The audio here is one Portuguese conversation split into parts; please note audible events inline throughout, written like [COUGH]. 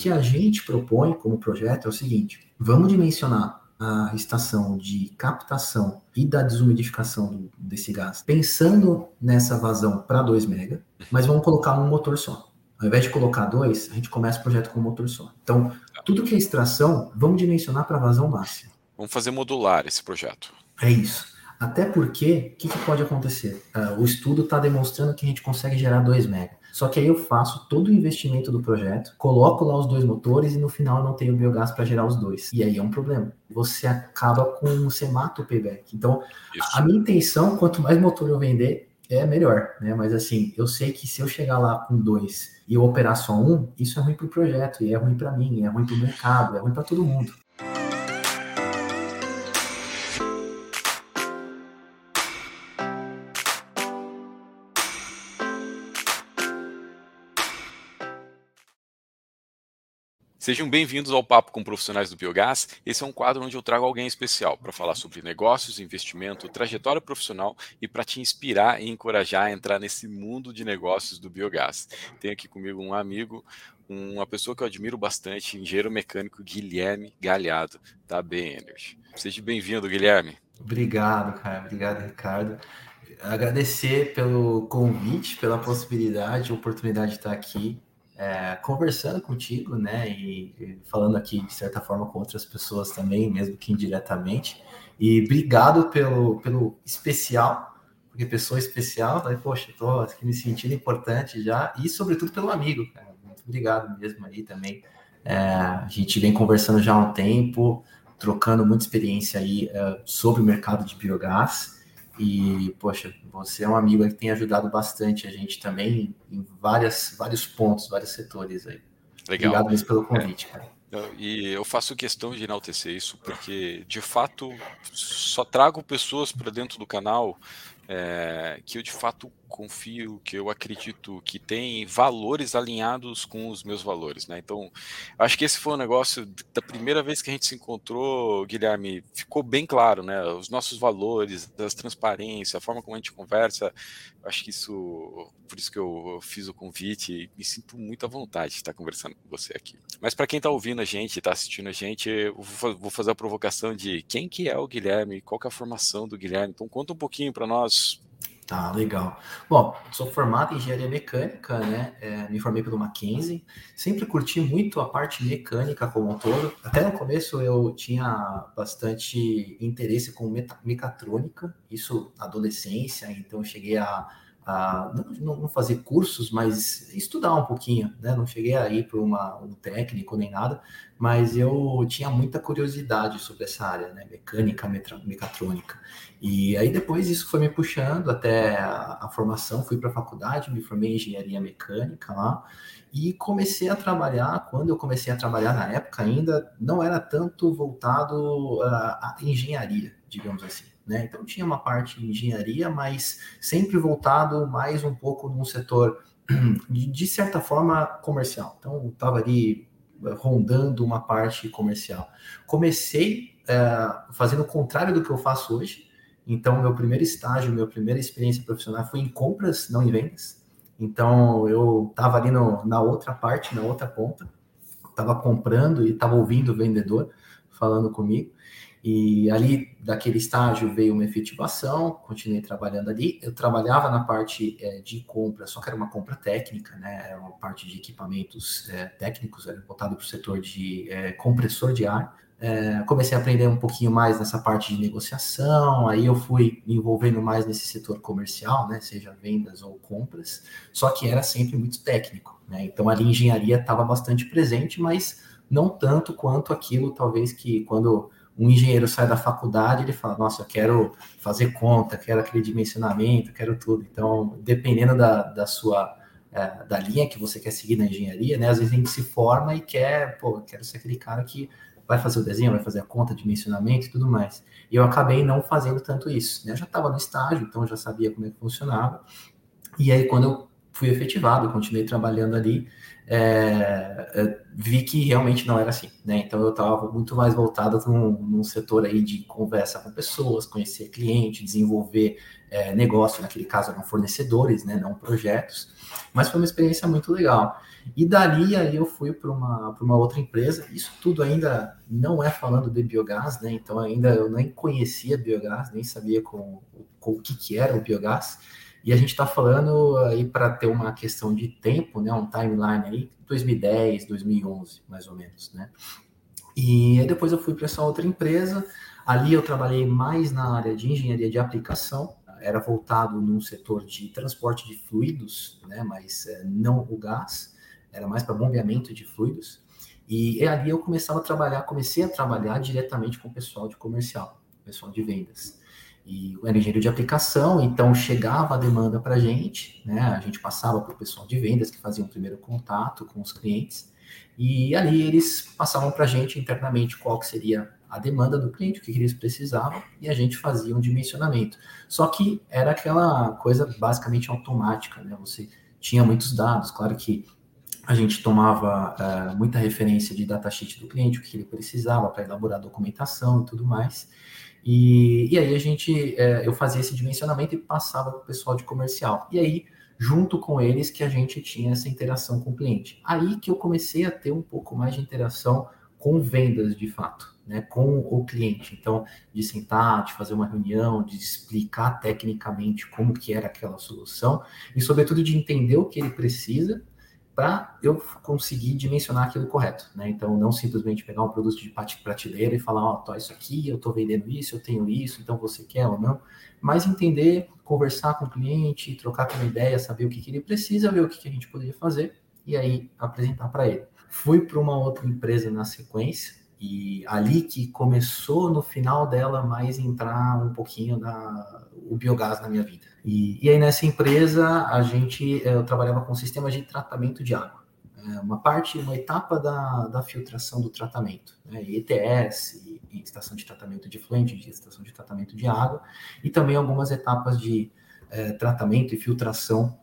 que a gente propõe como projeto é o seguinte: vamos dimensionar a estação de captação e da desumidificação desse gás, pensando nessa vazão para 2 mega, mas vamos colocar um motor só. Ao invés de colocar dois, a gente começa o projeto com um motor só. Então, tudo que é extração, vamos dimensionar para vazão máxima. Vamos fazer modular esse projeto. É isso. Até porque, o que, que, pode acontecer? Uh, o estudo está demonstrando que a gente consegue gerar 2 mega. Só que aí eu faço todo o investimento do projeto, coloco lá os dois motores e no final eu não tenho biogás para gerar os dois. E aí é um problema. Você acaba com. Você mata o payback. Então, Isso. a minha intenção, quanto mais motor eu vender, é melhor, né? Mas assim, eu sei que se eu chegar lá com dois e eu operar só um, isso é ruim para o projeto, e é ruim para mim, é ruim para o mercado, é ruim para todo mundo. Sejam bem-vindos ao Papo com Profissionais do Biogás. Esse é um quadro onde eu trago alguém especial para falar sobre negócios, investimento, trajetória profissional e para te inspirar e encorajar a entrar nesse mundo de negócios do biogás. Tenho aqui comigo um amigo, uma pessoa que eu admiro bastante, engenheiro mecânico Guilherme Galhado, da B Energy. Seja bem-vindo, Guilherme. Obrigado, cara. Obrigado, Ricardo. Agradecer pelo convite, pela possibilidade, oportunidade de estar aqui é, conversando contigo, né, e, falando aqui de certa forma com outras pessoas também, mesmo que indiretamente. E obrigado pelo, pelo especial, porque pessoa especial, né, poxa, tô aqui me sentindo importante já, e sobretudo pelo amigo, cara. Muito obrigado mesmo aí também. É, a gente vem conversando já há um tempo, trocando muita experiência aí é, sobre o mercado de biogás. E, poxa, você é um amigo que tem ajudado bastante a gente também em várias, vários pontos, vários setores aí. Legal. Obrigado mesmo pelo convite, é. cara. E eu faço questão de enaltecer isso, porque de fato só trago pessoas para dentro do canal é, que eu de fato confio, que eu acredito que tem valores alinhados com os meus valores, né? Então, acho que esse foi um negócio da primeira vez que a gente se encontrou, Guilherme, ficou bem claro, né? Os nossos valores, das transparência, a forma como a gente conversa, acho que isso, por isso que eu fiz o convite me sinto muito à vontade de estar conversando com você aqui. Mas para quem está ouvindo a gente, está assistindo a gente, eu vou fazer a provocação de quem que é o Guilherme, qual que é a formação do Guilherme. Então, conta um pouquinho para nós Tá, legal. Bom, sou formado em engenharia mecânica, né? É, me formei pelo Mackenzie. Sempre curti muito a parte mecânica como um todo. Até no começo eu tinha bastante interesse com mecatrônica, isso na adolescência, então cheguei a a não, não, fazer cursos, mas estudar um pouquinho, né? Não cheguei a ir para um técnico nem nada, mas eu tinha muita curiosidade sobre essa área, né? Mecânica, mecatrônica. E aí depois isso foi me puxando até a, a formação, fui para a faculdade, me formei em engenharia mecânica lá e comecei a trabalhar. Quando eu comecei a trabalhar na época, ainda não era tanto voltado à engenharia, digamos assim. Né? Então tinha uma parte de engenharia, mas sempre voltado mais um pouco num setor [CLEARS THROAT] de, de certa forma comercial. Então estava ali eh, rondando uma parte comercial. Comecei é, fazendo o contrário do que eu faço hoje. Então meu primeiro estágio, minha primeira experiência profissional foi em compras, não em vendas. Então eu estava ali no, na outra parte, na outra ponta, estava comprando e estava ouvindo o vendedor falando comigo. E ali, daquele estágio, veio uma efetivação, continuei trabalhando ali. Eu trabalhava na parte é, de compra, só que era uma compra técnica, né? Era uma parte de equipamentos é, técnicos, era voltado para o setor de é, compressor de ar. É, comecei a aprender um pouquinho mais nessa parte de negociação, aí eu fui me envolvendo mais nesse setor comercial, né? Seja vendas ou compras, só que era sempre muito técnico, né? Então ali engenharia estava bastante presente, mas não tanto quanto aquilo, talvez, que quando um engenheiro sai da faculdade, ele fala, nossa, eu quero fazer conta, quero aquele dimensionamento, quero tudo. Então, dependendo da, da sua é, da linha que você quer seguir na engenharia, né? Às vezes a gente se forma e quer, pô, quero ser aquele cara que vai fazer o desenho, vai fazer a conta, dimensionamento e tudo mais. E eu acabei não fazendo tanto isso, né? Eu já estava no estágio, então já sabia como é que funcionava. E aí, quando eu fui efetivado, continuei trabalhando ali, é, vi que realmente não era assim, né? Então eu estava muito mais voltado num, num, setor aí de conversa com pessoas, conhecer cliente, desenvolver é, negócio, naquele caso eram fornecedores, né, não projetos, mas foi uma experiência muito legal. E dali aí eu fui para uma, uma outra empresa, isso tudo ainda não é falando de biogás, né, então ainda eu nem conhecia biogás, nem sabia com, com o que, que era o biogás, e a gente está falando aí para ter uma questão de tempo, né, um timeline aí, 2010, 2011, mais ou menos, né. E depois eu fui para essa outra empresa, ali eu trabalhei mais na área de engenharia de aplicação, era voltado num setor de transporte de fluidos, né, mas é, não o gás, era mais para bombeamento de fluidos. E ali eu começava a trabalhar, comecei a trabalhar diretamente com o pessoal de comercial, pessoal de vendas. E era engenheiro de aplicação, então chegava a demanda para a gente, né? A gente passava para o pessoal de vendas que fazia o primeiro contato com os clientes, e ali eles passavam para a gente internamente qual que seria a demanda do cliente, o que eles precisavam, e a gente fazia um dimensionamento. Só que era aquela coisa basicamente automática, né? Você tinha muitos dados, claro que a gente tomava uh, muita referência de datasheet do cliente, o que ele precisava para elaborar documentação e tudo mais. E, e aí a gente, uh, eu fazia esse dimensionamento e passava para o pessoal de comercial. E aí, junto com eles, que a gente tinha essa interação com o cliente. Aí que eu comecei a ter um pouco mais de interação com vendas, de fato né, com o cliente. Então, de sentar, de fazer uma reunião, de explicar tecnicamente como que era aquela solução e, sobretudo, de entender o que ele precisa para eu conseguir dimensionar aquilo correto, né? Então, não simplesmente pegar um produto de prateleira e falar, ó, oh, isso aqui, eu tô vendendo isso, eu tenho isso, então você quer ou não, mas entender, conversar com o cliente, trocar com uma ideia, saber o que, que ele precisa, ver o que, que a gente poderia fazer e aí apresentar para ele. Fui para uma outra empresa na sequência, e ali que começou no final dela mais entrar um pouquinho na, o biogás na minha vida. E, e aí nessa empresa a gente eh, eu trabalhava com sistemas de tratamento de água. É uma parte, uma etapa da, da filtração do tratamento, né? ETS, e estação de tratamento de fluente, de estação de tratamento de água, e também algumas etapas de é, tratamento e filtração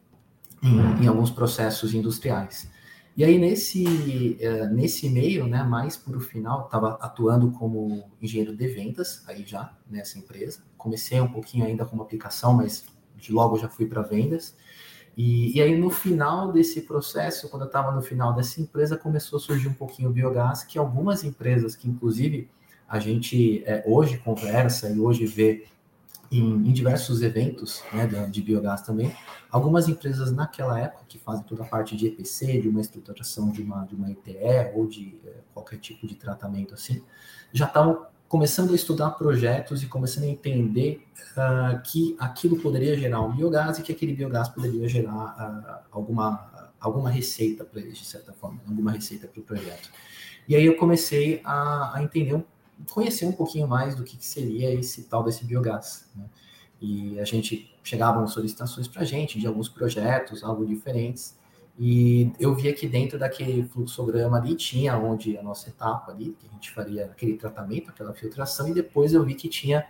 em, em alguns processos industriais. E aí, nesse, uh, nesse meio, né, mais para o final, estava atuando como engenheiro de vendas, aí já, nessa empresa. Comecei um pouquinho ainda como aplicação, mas de logo já fui para vendas. E, e, aí, no final desse processo, quando eu estava no final dessa empresa, começou a surgir um pouquinho o biogás, que algumas empresas, que inclusive a gente é, hoje conversa e hoje vê em, em diversos eventos né, de, biogás também. Algumas empresas naquela época que fazem toda a parte de EPC, de uma estruturação de uma, de uma ETE ou de é, qualquer tipo de tratamento assim, já estavam começando a estudar projetos e começando a entender uh, que aquilo poderia gerar um biogás e que aquele biogás poderia gerar uh, alguma, alguma receita para eles, de certa forma, alguma receita para o projeto. E aí eu comecei a, a entender um conhecer um pouquinho mais do que, que seria esse tal desse biogás. Né? E a gente chegavam solicitações para a gente de alguns projetos, algo diferentes, e eu via que dentro daquele fluxograma ali tinha onde a nossa etapa ali, que a gente faria aquele tratamento, aquela filtração, e depois eu vi que tinha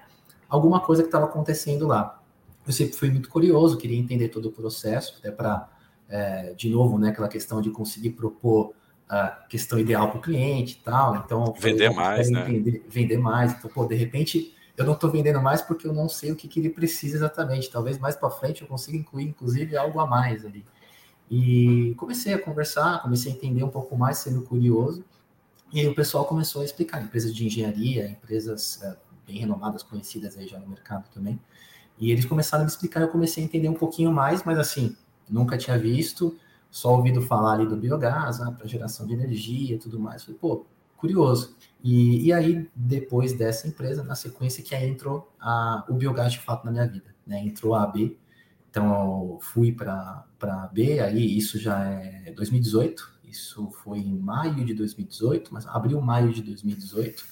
alguma coisa que estava acontecendo lá. Eu sempre fui muito curioso, queria entender todo o processo, até para, é, de novo, né, aquela questão de conseguir propor a questão ideal para o cliente e tal. Então, vender mais, né? Entender, vender mais. Então, pô, de repente, eu não estou vendendo mais porque eu não sei o que, que ele precisa exatamente. Talvez mais para frente eu consiga incluir, inclusive, algo a mais ali. E comecei a conversar, comecei a entender um pouco mais, sendo curioso. E aí o pessoal começou a explicar, empresas de engenharia, empresas é, bem renomadas, conhecidas aí já no mercado também. E eles começaram a me explicar, eu comecei a entender um pouquinho mais, mas assim, nunca tinha visto, só ouvido falar ali do biogás, ah, para geração de energia e tudo mais. Falei, pô, curioso. E, e aí, depois dessa empresa, na sequência, que aí entrou a, o biogás de fato na minha vida, né? Entrou a AB, então eu fui para a AB, aí isso já é 2018, isso foi em maio de 2018, mas abril, maio de 2018.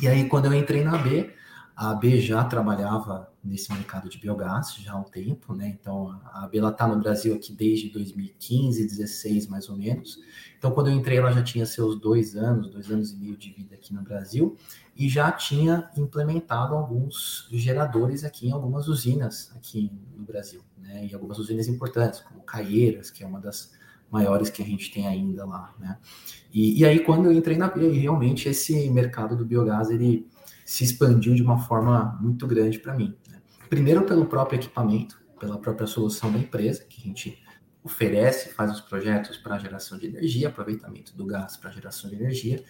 E aí, quando eu entrei na AB, a AB já trabalhava nesse mercado de biogás já há um tempo, né? Então a AB está no Brasil aqui desde 2015, 16 mais ou menos. Então quando eu entrei ela já tinha seus dois anos, dois anos e meio de vida aqui no Brasil e já tinha implementado alguns geradores aqui em algumas usinas aqui no Brasil, né? E algumas usinas importantes como Caieiras, que é uma das maiores que a gente tem ainda lá, né? E, e aí quando eu entrei na AB, realmente esse mercado do biogás ele se expandiu de uma forma muito grande para mim. Primeiro pelo próprio equipamento, pela própria solução da empresa, que a gente oferece, faz os projetos para geração de energia, aproveitamento do gás para geração de energia.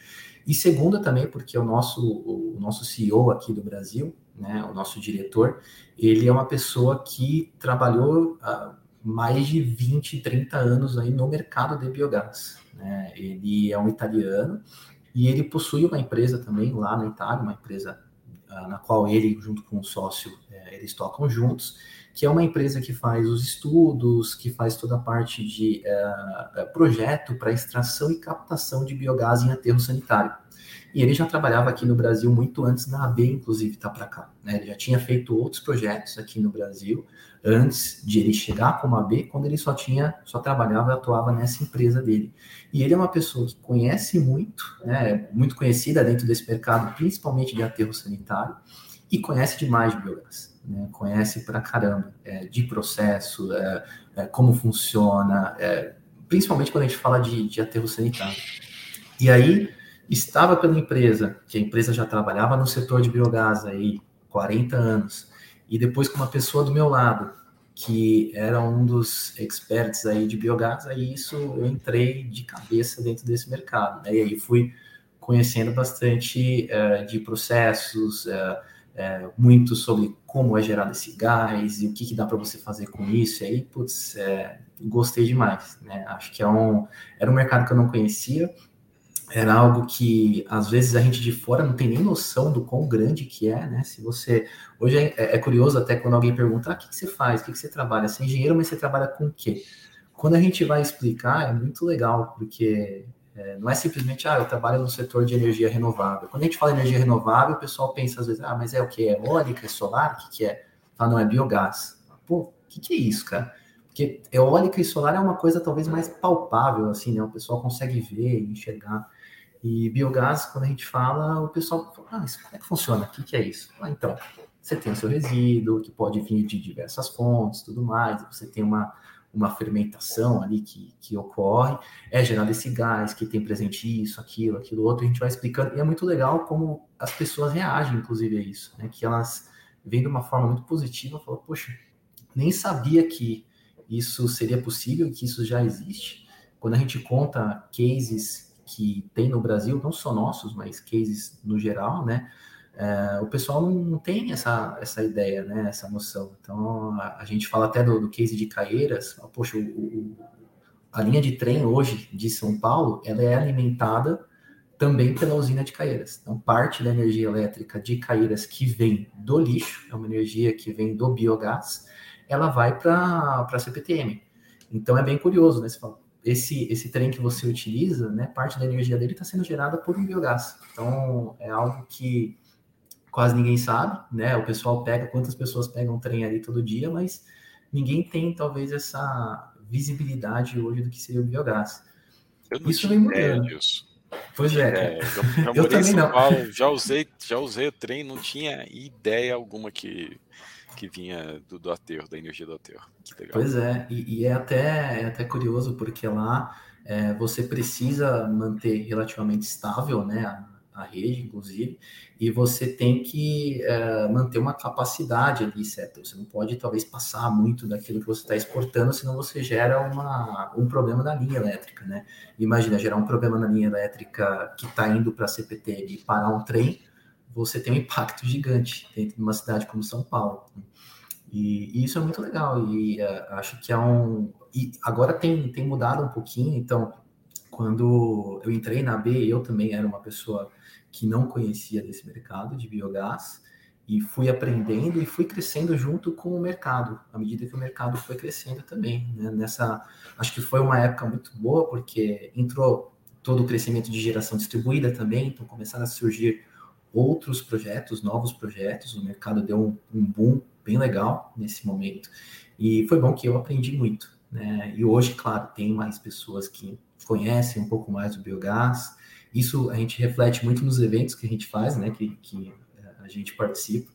E segundo também porque o nosso, o nosso CEO aqui do Brasil, né, o nosso diretor, ele é uma pessoa que trabalhou há mais de 20, 30 anos aí no mercado de biogás. Né? Ele é um italiano e ele possui uma empresa também lá na Itália, uma empresa na qual ele, junto com o sócio, uh, eles tocam juntos que é uma empresa que faz os estudos, que faz toda a parte de uh, projeto para extração e captação de biogás em aterro sanitário. E ele já trabalhava aqui no Brasil muito antes da AB, inclusive, estar tá para cá. Né? Ele já tinha feito outros projetos aqui no Brasil antes de ele chegar como AB, quando ele só tinha, só trabalhava e atuava nessa empresa dele. E ele é uma pessoa que conhece muito, né? muito conhecida dentro desse mercado, principalmente de aterro sanitário, e conhece demais de biogás né, conhece pra caramba é, de processo, é, é, como funciona, é, principalmente quando a gente fala de, de aterro sanitário. E aí, estava pela empresa, que a empresa já trabalhava no setor de biogás aí 40 anos, e depois com uma pessoa do meu lado, que era um dos experts aí de biogás, aí isso eu entrei de cabeça dentro desse mercado, né? E aí fui conhecendo bastante uh, de processos, uh, é, muito sobre como é gerado esse gás e o que, que dá para você fazer com isso. E aí, putz, gostei demais. Né? Acho que é um, era um mercado que eu não conhecia, era algo que às vezes a gente de fora não tem nem noção do quão grande que é, né? Se você. Hoje é, é curioso até quando alguém pergunta: ah, o que, que você faz? O que, que você trabalha? Você é engenheiro, mas você trabalha com o quê? Quando a gente vai explicar, é muito legal, porque é, não é simplesmente, ah, eu trabalho no setor de energia renovável. Quando a gente fala energia renovável, o pessoal pensa às vezes, ah, mas é o que? É eólica, é solar? O que, que é? Fala, não, é biogás. Pô, o que, que é isso, cara? Porque eólica e solar é uma coisa talvez mais palpável, assim, né? O pessoal consegue ver, enxergar. E biogás, quando a gente fala, o pessoal fala, ah, mas como é que funciona? O que, que é isso? Ah, então, você tem o seu resíduo, que pode vir de diversas fontes, tudo mais, você tem uma, uma fermentação ali que, que ocorre, é gerado esse gás que tem presente isso, aquilo, aquilo outro, a gente vai explicando, e é muito legal como as pessoas reagem, inclusive, a isso, né? Que elas vêm de uma forma muito positiva, falam, poxa, nem sabia que isso seria possível, que isso já existe. Quando a gente conta cases que tem no Brasil, não só nossos, mas cases no geral, né? é, o pessoal não, tem essa, essa ideia, né, essa noção. Então, a, a gente fala até do, do, case de Caeiras, poxa, o, o, a linha de trem hoje de São Paulo, ela é alimentada também pela usina de Caeiras. Então, parte da energia elétrica de Caeiras que vem do lixo, é uma energia que vem do biogás, ela vai para a CPTM. Então, é bem curioso, né? Você fala, esse, esse trem que você utiliza, né, parte da energia dele está sendo gerada por um biogás. Então, é algo que quase ninguém sabe, né? O pessoal pega, quantas pessoas pegam trem ali todo dia, mas ninguém tem talvez essa visibilidade hoje do que seria o biogás. Isso vem mudando. Pois é. é eu, eu também não. Já usei, já usei o trem, não tinha ideia alguma que que vinha do, do aterro, da energia do aterro. Pois é, e, e, é, até, é até curioso porque lá é, você precisa manter relativamente estável né, a rede, inclusive, e você tem que é, manter uma capacidade ali, certo? Você não pode, talvez, passar muito daquilo que você está exportando, senão você gera uma, um problema na linha elétrica, né? Imagina, gerar um problema na linha elétrica que está indo para a CPT e parar um trem, você tem um impacto gigante dentro de uma cidade como São Paulo. E, e isso é muito legal, e uh, acho que é um... E agora tem, tem mudado um pouquinho, então, quando eu entrei na B, eu também era uma pessoa que não conhecia desse mercado de biogás e fui aprendendo e fui crescendo junto com o mercado, à medida que o mercado foi crescendo também. Né? Nessa, acho que foi uma época muito boa porque entrou todo o crescimento de geração distribuída também, então começaram a surgir outros projetos, novos projetos, o mercado deu um, um boom bem legal nesse momento e foi bom que eu aprendi muito. Né? E hoje, claro, tem mais pessoas que conhecem um pouco mais do biogás, isso a gente reflete muito nos eventos que a gente faz, né, que, que eh, a gente participa.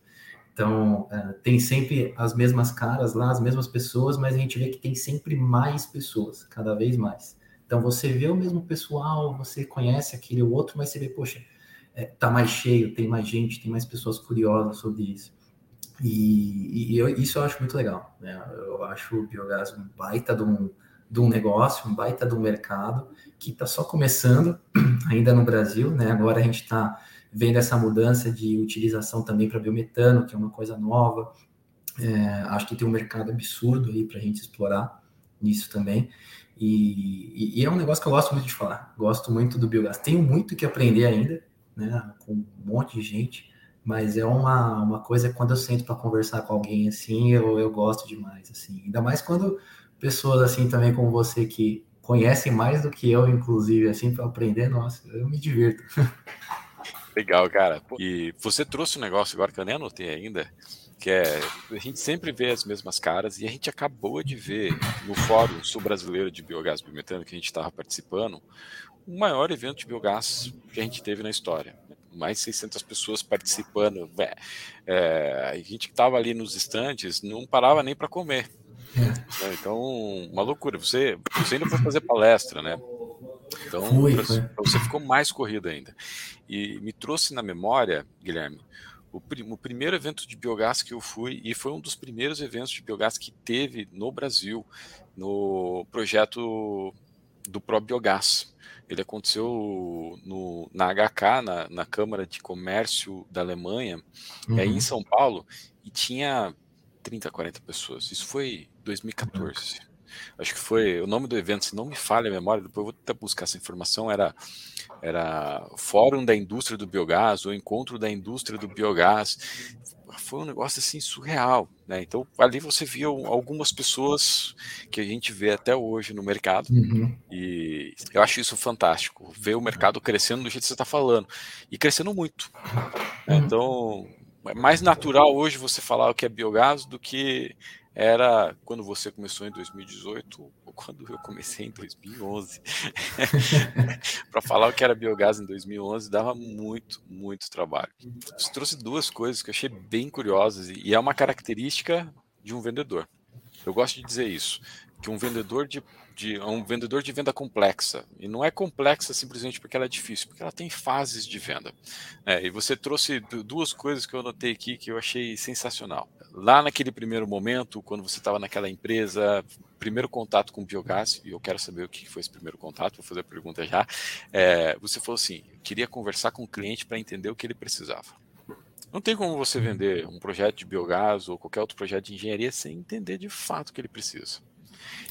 Então, uh, tem sempre as mesmas caras lá, as mesmas pessoas, mas a gente vê que tem sempre mais pessoas, cada vez mais. Então, você vê o mesmo pessoal, você conhece aquele ou outro, mas você vê, poxa, é, tá mais cheio, tem mais gente, tem mais pessoas curiosas sobre isso. E, e eu, isso eu acho muito legal. Né? Eu acho o biogás um baita de um, de um negócio, um baita de um mercado que está só começando [CLEARS THROAT] ainda no Brasil. Né? Agora a gente está vendo essa mudança de utilização também para biometano, que é uma coisa nova. É, acho que tem um mercado absurdo aí para a gente explorar nisso também. E, e, e, é um negócio que eu gosto muito de falar. Gosto muito do biogás. Tenho muito que aprender ainda, né? Com um monte de gente mas é uma, uma coisa quando eu sento para conversar com alguém assim, eu, eu gosto demais, assim. Ainda mais quando pessoas assim também como você que conhecem mais do que eu, inclusive, assim, para aprender, nossa, eu me divirto. Legal, cara. E você trouxe um negócio agora que eu nem anotei ainda, que é a gente sempre vê as mesmas caras e a gente acabou de ver no Fórum Sul Brasileiro de Biogás Bimetano que a gente estava participando, o maior evento de biogás que a gente teve na história mais de 600 pessoas participando. É, a gente que estava ali nos estantes não parava nem para comer. É. Então, uma loucura. Você, você ainda foi fazer palestra, né? Então, Fui, você ficou mais corrido ainda. E me trouxe na memória, Guilherme, o, o, primeiro evento de biogás que eu fui, e foi um dos primeiros eventos de biogás que teve no Brasil, no projeto do próprio biogás. Ele aconteceu no, na HK, na, na, Câmara de Comércio da Alemanha, uhum. aí em São Paulo, e tinha 30, 40 pessoas. Isso foi 2014. Uhum. Acho que foi o nome do evento, se não me falha a memória, depois eu vou até buscar essa informação, era era Fórum da Indústria do Biogás, ou Encontro da Indústria do Biogás foi um negócio assim surreal, né? Então ali você via algumas pessoas que a gente vê até hoje no mercado uhum. e eu acho isso fantástico, ver o mercado crescendo do jeito que você está falando e crescendo muito. Né? Uhum. Então é mais natural hoje você falar o que é biogás do que era quando você começou em 2018 ou quando eu comecei em 2011. [LAUGHS] para falar o que era biogás em 2011 dava muito, muito trabalho. Você trouxe duas coisas que eu achei bem curiosas e é uma característica de um vendedor. Eu gosto de dizer isso, que um vendedor de, de um vendedor de venda complexa e não é complexa simplesmente porque ela é difícil, porque ela tem fases de venda. É, e você trouxe duas coisas que eu anotei aqui que eu achei sensacional lá naquele primeiro momento, quando você estava naquela empresa, primeiro contato com o biogás, e eu quero saber o que foi esse primeiro contato, vou fazer a pergunta já. É, você falou assim: queria conversar com o cliente para entender o que ele precisava. Não tem como você vender um projeto de biogás ou qualquer outro projeto de engenharia sem entender de fato o que ele precisa.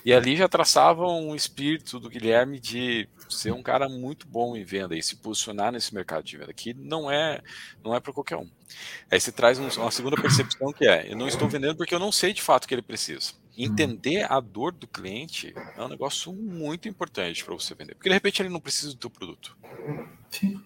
E ali já traçava um espírito do Guilherme de ser um cara muito bom em venda e se posicionar nesse mercado de venda, que não é não é para qualquer um. Aí você traz um, uma segunda percepção que é: eu não estou vendendo porque eu não sei de fato o que ele precisa. Entender a dor do cliente é um negócio muito importante para você vender, porque de repente ele não precisa do teu produto. Sim.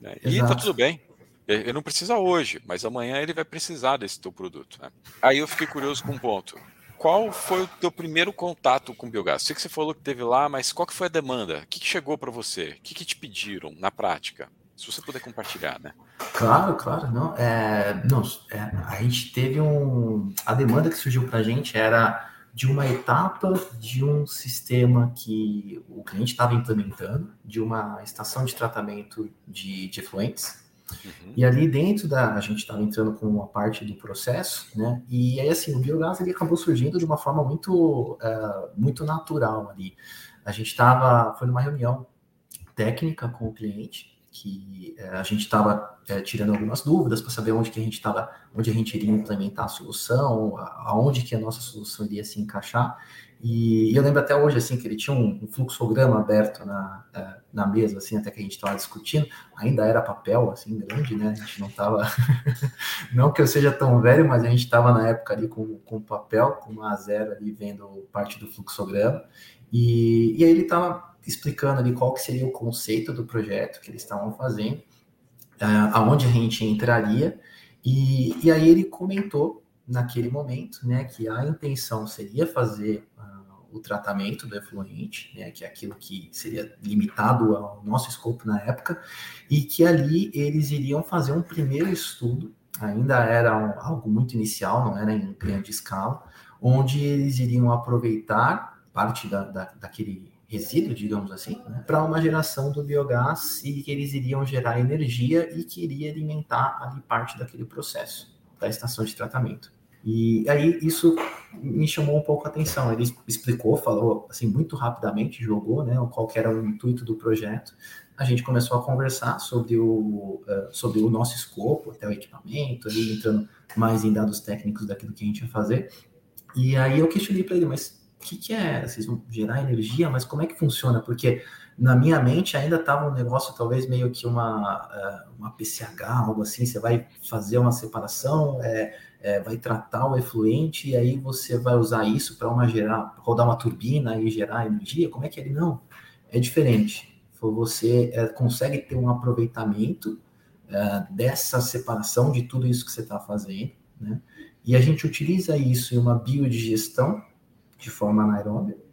Né? E tá tudo bem. Ele não precisa hoje, mas amanhã ele vai precisar desse teu produto. Né? Aí eu fiquei curioso com um ponto qual foi o teu primeiro contato com biogás? Sei que você falou que teve lá, mas qual que foi a demanda? O que, que chegou para você? O que, que te pediram na prática? Se você puder compartilhar, né? Claro, claro. Não, é, não é, a gente teve um. A demanda que surgiu para a gente era de uma etapa de um sistema que o cliente estava implementando, de uma estação de tratamento de, de efluentes, Uhum. E ali dentro da. A gente estava entrando com uma parte do processo, né? E aí, assim, o biogás ele acabou surgindo de uma forma muito, uh, muito natural ali. A gente estava. Foi numa reunião técnica com o cliente, que uh, a gente estava uh, tirando algumas dúvidas para saber onde que a gente estava, onde a gente iria implementar a solução, aonde que a nossa solução iria se encaixar. E, e eu lembro até hoje, assim, que ele tinha um, um fluxograma aberto na, uh, na mesa, assim, até que a gente estava discutindo. Ainda era papel, assim, grande, né? A gente não estava... [LAUGHS] não que eu seja tão velho, mas a gente estava na época ali com, com papel, com uma zero ali, vendo parte do fluxograma. E, e aí ele estava explicando ali qual que seria o conceito do projeto que eles estavam fazendo, uh, aonde a gente entraria. E, e aí ele comentou naquele momento, né, que a intenção seria fazer o tratamento do efluente, né, que é aquilo que seria limitado ao nosso escopo na época, e que ali eles iriam fazer um primeiro estudo, ainda era um, algo muito inicial, não era em grande escala, onde eles iriam aproveitar parte da, da daquele resíduo, digamos assim, né, para uma geração do biogás e que eles iriam gerar energia e que iria alimentar ali parte daquele processo. Da estação de tratamento. E aí isso me chamou um pouco a atenção. Ele explicou, falou assim muito rapidamente, jogou, né, qual era o intuito do projeto. A gente começou a conversar sobre o, uh, sobre o nosso escopo, até o equipamento, ali entrando mais em dados técnicos daquilo que a gente ia fazer. E aí eu questionei para ele, mas o que, que é? Vocês vão gerar energia, mas como é que funciona? Porque na minha mente ainda estava um negócio talvez meio que uma, uh, uma PCH, algo assim, você vai fazer uma separação, é, é, vai tratar o efluente e aí você vai usar isso para uma gerar, rodar uma turbina e gerar energia? Como é que ele não? É diferente. Você é, consegue ter um aproveitamento é, dessa separação de tudo isso que você está fazendo, né? E a gente utiliza isso em uma biodigestão de forma anaeróbia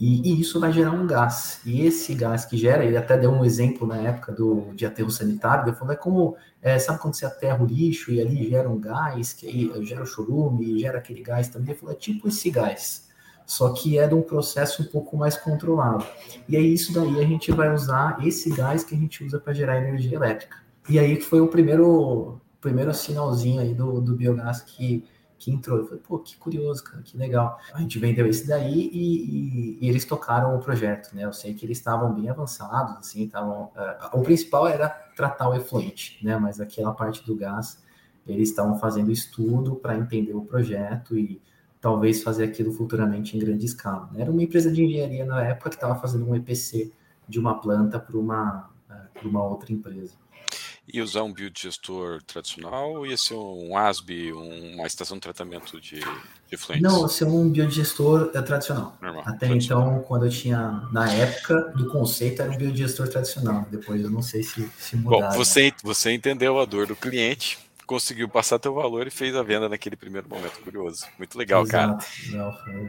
e, e, isso vai gerar um gás. E esse gás que gera, ele até deu um exemplo na época do, de aterro sanitário, ele falou, é como, é, sabe quando você aterra o lixo e ali gera um gás, que aí gera o chorume gera aquele gás também? Ele falou, é tipo esse gás, só que é de um processo um pouco mais controlado. E aí isso daí a gente vai usar esse gás que a gente usa para gerar energia elétrica. E aí foi o primeiro, primeiro sinalzinho aí do, do biogás que que entrou. Eu falei, pô, que curioso, cara, que legal. A gente vendeu esse daí e, e, e eles tocaram o projeto, né? Eu sei que eles estavam bem avançados, assim, estavam. Uh, o principal era tratar o efluente, né? Mas aquela parte do gás, eles estavam fazendo estudo para entender o projeto e talvez fazer aquilo futuramente em grande escala. Né? Era uma empresa de engenharia na época que estava fazendo um EPC de uma planta para uma, uh, uma outra empresa ia usar um biodigestor tradicional ou ia ser um ASB, uma estação de tratamento de, de efluentes? Não, ser um biodigestor é, tradicional. Normal, Até tradicional. então, quando eu tinha, na época do conceito, era um biodigestor tradicional. Depois eu não sei se, se mudaram. Bom, você, você entendeu a dor do cliente, conseguiu passar teu valor e fez a venda naquele primeiro momento curioso. Muito legal, Exato. cara. Não, foi...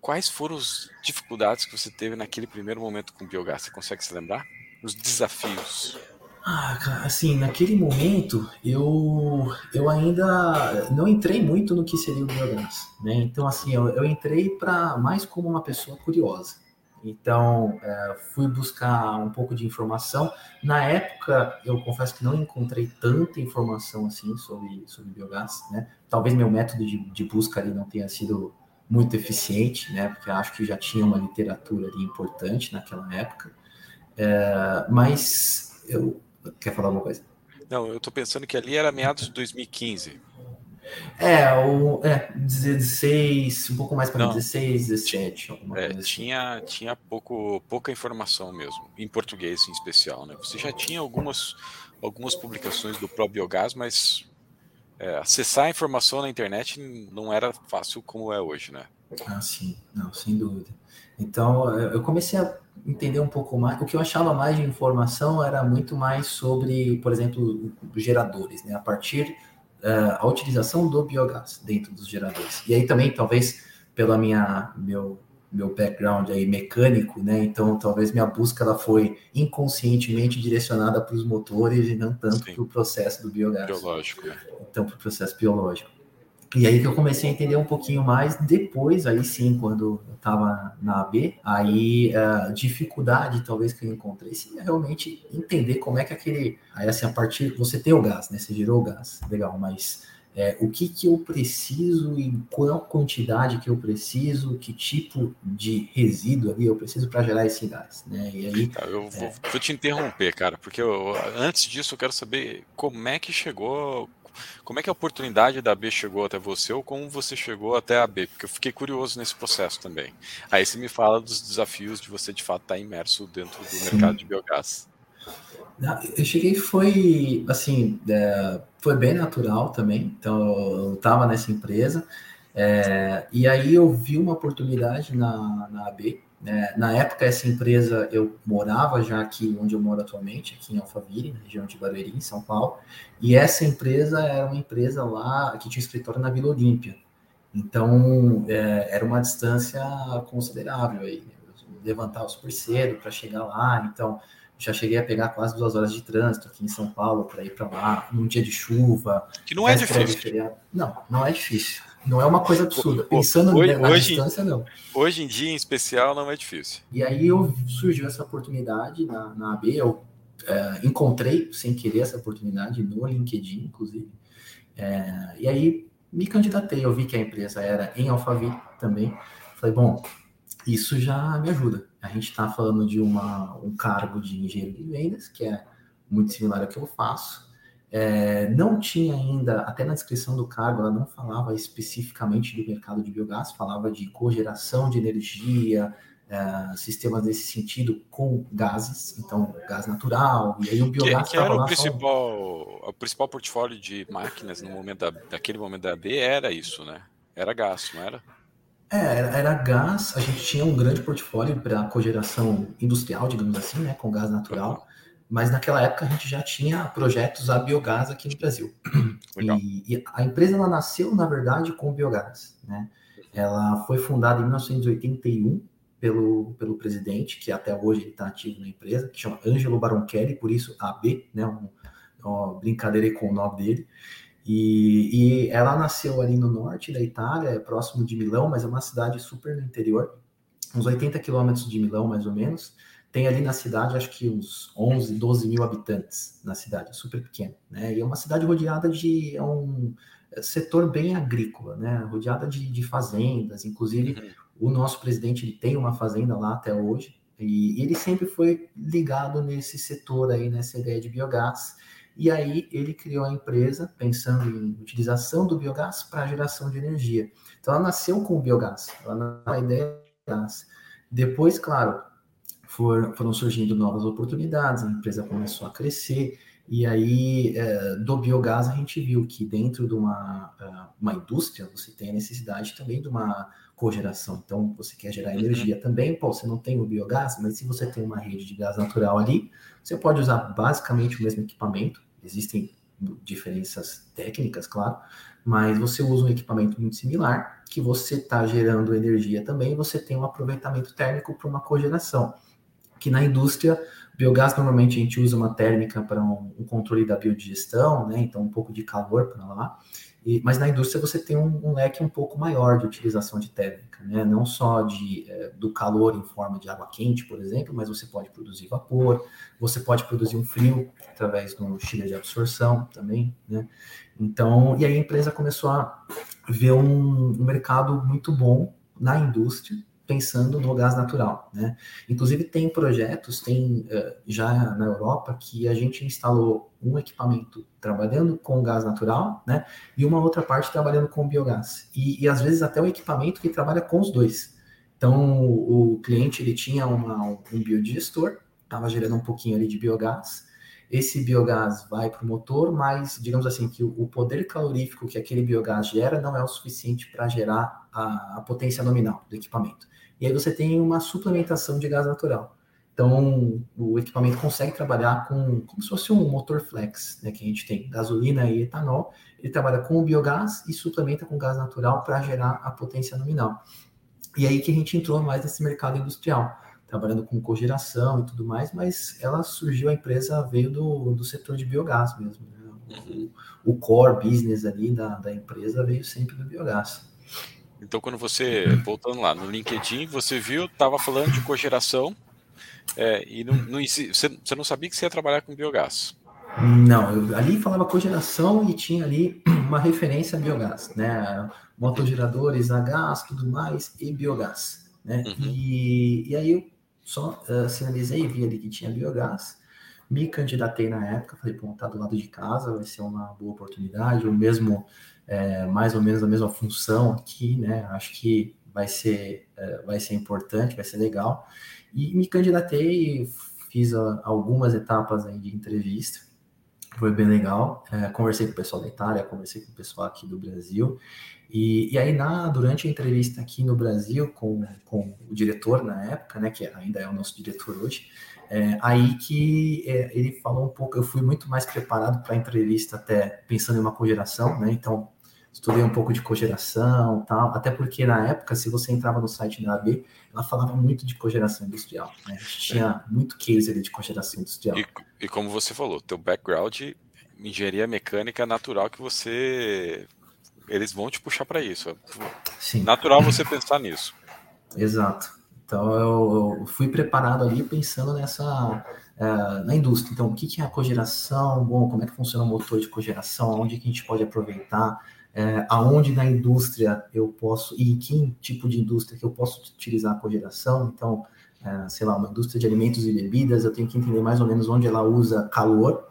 Quais foram as dificuldades que você teve naquele primeiro momento com o biogás? Você consegue se lembrar? Os desafios. Ah, cara, assim, naquele momento eu, eu ainda não entrei muito no que seria o biogás, né? Então, assim, eu, eu entrei para mais como uma pessoa curiosa. Então, é, fui buscar um pouco de informação. Na época, eu confesso que não encontrei tanta informação assim sobre, sobre biogás, né? Talvez meu método de, de busca ali não tenha sido muito eficiente, né? Porque acho que já tinha uma literatura ali importante naquela época. É, mas eu Quer falar alguma coisa? Não, eu estou pensando que ali era meados de 2015. É, o, é, 16, um pouco mais para 16, 17, alguma é, coisa assim. tinha, tinha pouco, pouca informação mesmo, em português em especial, né? Você já tinha algumas, algumas publicações do ProBiogás, mas é, acessar a informação na internet não era fácil como é hoje, né? Ah, sim, não, sem dúvida. Então, eu comecei a entender um pouco mais. O que eu achava mais de informação era muito mais sobre, por exemplo, geradores, né? A partir uh, a utilização do biogás dentro dos geradores. E aí também, talvez, pela minha meu meu background aí mecânico, né? Então, talvez minha busca ela foi inconscientemente direcionada para os motores e não tanto para o processo do biogás. Biológico. Né? Então, para o processo biológico. E aí que eu comecei a entender um pouquinho mais depois, aí sim, quando eu estava na AB, aí a dificuldade talvez que eu encontrei seria realmente entender como é que aquele, aí assim, a partir, você tem o gás, né, você gerou o gás, legal, mas é, o que que eu preciso e qual quantidade que eu preciso, que tipo de resíduo ali eu preciso para gerar esse gás, né? E aí eu vou, é... vou te interromper, cara, porque eu, antes disso eu quero saber como é que chegou, como é que a oportunidade da B chegou até você ou como você chegou até a B? Porque eu fiquei curioso nesse processo também. Aí você me fala dos desafios de você de fato estar imerso dentro do Sim. mercado de biogás. Eu cheguei foi assim, é, foi bem natural também. Então eu estava nessa empresa é, e aí eu vi uma oportunidade na, na AB é, na época, essa empresa, eu morava já aqui onde eu moro atualmente, aqui em Alphaville, na região de Barueri, em São Paulo, e essa empresa era uma empresa lá que tinha escritório na Vila Olímpia. Então, é, era uma distância considerável aí. Né? levantava super cedo para chegar lá, então já cheguei a pegar quase duas horas de trânsito aqui em São Paulo para ir para lá, num dia de chuva. Que não é difícil. Não, não é difícil. Não é uma coisa absurda. Pensando hoje, na hoje, distância, não. Hoje em dia, em especial, não é difícil. E aí eu, surgiu essa oportunidade na, na AB, eu é, encontrei sem querer essa oportunidade no LinkedIn, inclusive. É, e aí me candidatei, eu vi que a empresa era em Alphaville também. Falei, bom, isso já me ajuda. A gente está falando de uma, um cargo de engenheiro de vendas, que é muito similar ao que eu faço. É, não tinha ainda, até na descrição do cargo, ela não falava especificamente do mercado de biogás, falava de cogeração de energia, é, sistemas nesse sentido com gases, então gás natural, e aí o biogás que, que era o principal, só... o principal portfólio de máquinas no momento da, daquele momento da B era isso, né? Era gás, não era? É, era, era gás, a gente tinha um grande portfólio para cogeração industrial, digamos assim, né, com gás natural. Mas naquela época a gente já tinha projetos a biogás aqui no Brasil. [CLEARS THROAT] E, e, a empresa ela nasceu, na verdade, com biogás. Né? Ela foi fundada em 1981 pelo, pelo presidente, que até hoje está ativo na empresa, que chama Angelo Baronchelli, por isso AB, né? Um, uma brincadeira com o nome dele. E, e ela nasceu ali no norte da Itália, é próximo de Milão, mas é uma cidade super no interior, uns 80 quilômetros de Milão, mais ou menos tem ali na cidade, acho que uns 11, 12 mil habitantes na cidade, super pequena, né? E é uma cidade rodeada de é um setor bem agrícola, né? Rodeada de, de fazendas, inclusive uhum. o nosso presidente ele tem uma fazenda lá até hoje e, e ele sempre foi ligado nesse setor aí, nessa ideia de biogás. E aí ele criou a empresa pensando em utilização do biogás para geração de energia. Então ela nasceu com o biogás, ela nasceu com a ideia do gás. Depois, claro, for, foram surgindo novas oportunidades, a empresa começou a crescer, e aí é, do biogás a gente viu que dentro de uma, é, uma indústria você tem a necessidade também de uma cogeração. Então, você quer gerar uhum. energia também, pô, você não tem o biogás, mas se você tem uma rede de gás natural ali, você pode usar basicamente o mesmo equipamento, existem diferenças técnicas, claro, mas você usa um equipamento muito similar, que você está gerando energia também, você tem um aproveitamento térmico para uma cogeração que na indústria, biogás normalmente a gente usa uma térmica para um, um controle da biodigestão, né? Então um pouco de calor para lá. E, mas na indústria você tem um, um, leque um pouco maior de utilização de térmica, né? Não só de, é, do calor em forma de água quente, por exemplo, mas você pode produzir vapor, você pode produzir um frio através do chile de absorção também, né? Então, e aí a empresa começou a ver um, um mercado muito bom na indústria, pensando no gás natural, né? Inclusive tem projetos, tem uh, já na Europa que a gente instalou um equipamento trabalhando com gás natural, né? E uma outra parte trabalhando com biogás. E, e às vezes até um equipamento que trabalha com os dois. Então o, o cliente ele tinha uma, um biodigestor, estava gerando um pouquinho ali de biogás. Esse biogás vai para o motor, mas digamos assim que o, poder calorífico que aquele biogás gera não é o suficiente para gerar a, a potência nominal do equipamento e aí você tem uma suplementação de gás natural. Então, o equipamento consegue trabalhar com como se fosse um motor flex, né, que a gente tem gasolina e etanol. Ele trabalha com o biogás e suplementa com gás natural para gerar a potência nominal. E aí que a gente entrou mais nesse mercado industrial, trabalhando com cogeração e tudo mais, mas ela surgiu, a empresa veio do, do setor de biogás mesmo. Né? O, o, core business ali da, da empresa veio sempre do biogás. Então, quando você, voltando lá no LinkedIn, você viu, estava falando de cogeração é, e não, não, você, você não sabia que você ia trabalhar com biogás. Não, eu, ali falava cogeração e tinha ali uma referência a biogás, né? Motogeradores a gás, tudo mais, e biogás, né? Uhum. E, e aí eu só uh, sinalizei, vi ali que tinha biogás, me candidatei na época, falei, pô, tá do lado de casa, vai ser uma boa oportunidade, o mesmo é, mais ou menos a mesma função aqui, né? Acho que vai ser, é, vai ser importante, vai ser legal. E me candidatei, fiz a, algumas etapas aí de entrevista, foi bem legal. É, conversei com o pessoal da Itália, conversei com o pessoal aqui do Brasil. E, e aí, na, durante a entrevista aqui no Brasil, com, com o diretor na época, né, que ainda é o nosso diretor hoje, é, aí que é, ele falou um pouco, eu fui muito mais preparado para a entrevista, até pensando em uma cogeração, né? Então, estudei um pouco de cogeração tal, até porque na época, se você entrava no site da AB, ela falava muito de cogeração industrial, né? Tinha muito case ali de cogeração industrial. E, e como você falou, teu background, engenharia mecânica natural que você... Eles vão te puxar para isso. Sim. Natural você pensar nisso. Exato. Então eu, eu fui preparado ali pensando nessa uh, na indústria. Então, o que, que é a cogeração? Bom, como é que funciona o motor de cogeração? Onde que a gente pode aproveitar? Uh, aonde na indústria eu posso, e que tipo de indústria que eu posso utilizar a cogeração? Então, uh, sei lá, uma indústria de alimentos e bebidas, eu tenho que entender mais ou menos onde ela usa calor,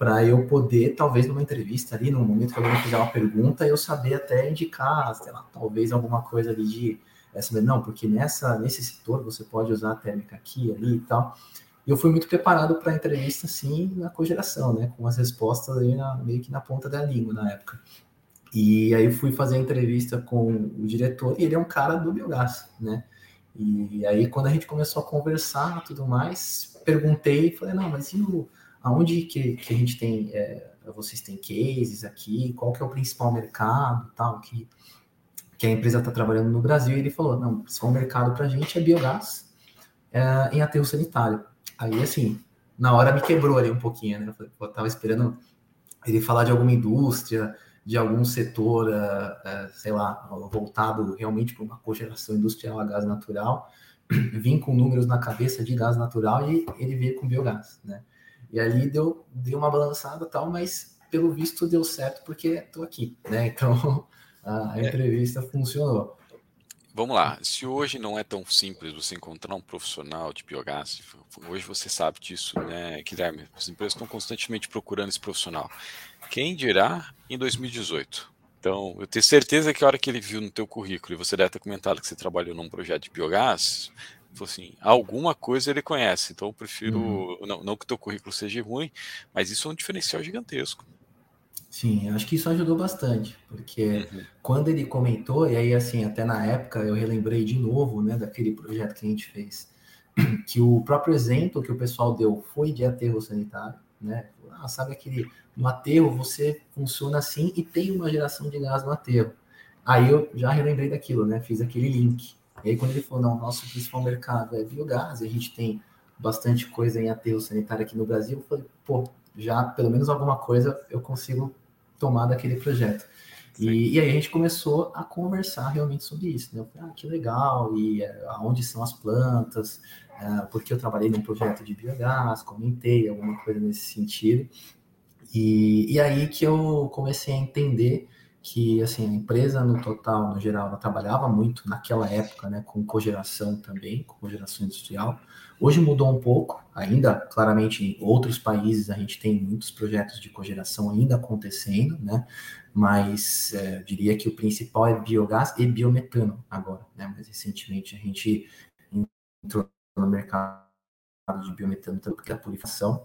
para eu poder, talvez numa entrevista ali, no momento que alguém fizer uma pergunta, eu saber até indicar, sei lá, talvez alguma coisa ali de essa, não, porque nessa, nesse setor você pode usar a térmica aqui, ali e tal. E eu fui muito preparado para a entrevista, assim, na cogeração, né? Com as respostas aí na, meio que na ponta da língua na época. E aí eu fui fazer a entrevista com o diretor, e ele é um cara do biogás, né? E aí quando a gente começou a conversar tudo mais, perguntei, falei, não, mas e o, aonde que, que a gente tem, é, vocês têm cases aqui, qual que é o principal mercado tal, que, que a empresa está trabalhando no Brasil? E ele falou, não, o principal mercado para a gente é biogás é, em aterro sanitário. Aí, assim, na hora me quebrou ali um pouquinho, né? Eu tava esperando ele falar de alguma indústria, de algum setor, uh, uh, sei lá, voltado realmente para uma cogeração industrial a gás natural, [CLEARS THROAT] vim com números na cabeça de gás natural e ele veio com biogás, né? E ali deu, deu uma balançada tal, mas pelo visto deu certo porque estou aqui, né? [LAUGHS] Então a, a é. entrevista funcionou. Vamos lá. Se hoje não é tão simples você encontrar um profissional de biogás, hoje você sabe disso, né, Guilherme? As empresas estão constantemente procurando esse profissional. Quem dirá em 2018? Então, eu tenho certeza que a hora que ele viu no teu currículo, e você deve ter comentado que você trabalhou num projeto de biogás, assim, alguma coisa ele conhece. Então, eu prefiro, uhum. não, não que o teu currículo seja ruim, mas isso é um diferencial gigantesco. Sim, acho que isso ajudou bastante, porque uhum. quando ele comentou, e aí assim, até na época eu relembrei de novo, né, daquele projeto que a gente fez, [CLEARS THROAT] que o próprio exemplo que o pessoal deu foi de aterro sanitário, né? Ah, sabe aquele no aterro você funciona assim e tem uma geração de gás no aterro. Aí eu já relembrei daquilo, né? Fiz aquele link. E aí quando ele falou, não, nosso principal mercado é biogás, e a gente tem bastante coisa em aterro sanitário aqui no Brasil, eu falei, pô, já pelo menos alguma coisa eu consigo tomar daquele projeto. E, e, aí a gente começou a conversar realmente sobre isso, né? Eu falei, ah, que legal, e é, aonde são as plantas, é, porque eu trabalhei num projeto de biogás, comentei alguma coisa nesse sentido. E, e aí que eu comecei a entender que assim a empresa no total, no geral, ela trabalhava muito naquela época, né, com cogeração também, com cogeração industrial. Hoje mudou um pouco, ainda claramente em outros países a gente tem muitos projetos de cogeração ainda acontecendo, né? Mas é, diria que o principal é biogás e biometano agora, né? Mas recentemente a gente entrou no mercado de biometano também, porque é a purificação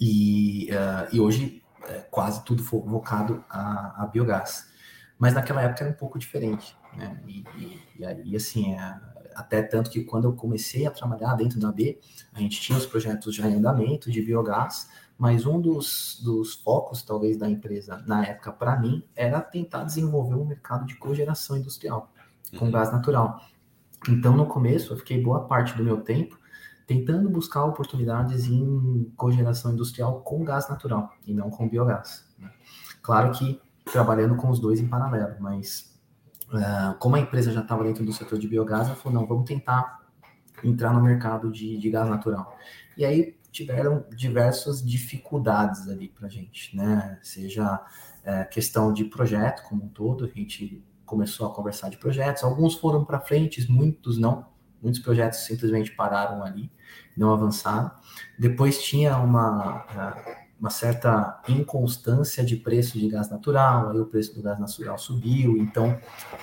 e, uh, e hoje é, quase tudo focado a, a, biogás. Mas naquela época era um pouco diferente, né? E, e, e aí, assim, é, até tanto que quando eu comecei a trabalhar dentro da B, a gente tinha os projetos já em andamento de biogás, mas um dos, dos focos, talvez, da empresa na época, para mim, era tentar desenvolver um mercado de cogeração industrial com uhum. gás natural. Então, no começo, eu fiquei boa parte do meu tempo tentando buscar oportunidades em cogeração industrial com gás natural e não com biogás. Né? Claro que trabalhando com os dois em paralelo, mas uh, como a empresa já estava dentro do setor de biogás, ela falou, não, vamos tentar entrar no mercado de, de gás natural. E aí tiveram diversas dificuldades ali para a gente, né? Seja é, questão de projeto como um todo, a gente começou a conversar de projetos, alguns foram para frente, muitos não, muitos projetos simplesmente pararam ali, não avançaram. Depois tinha uma, uma certa inconstância de preço de gás natural, aí o preço do gás natural subiu, então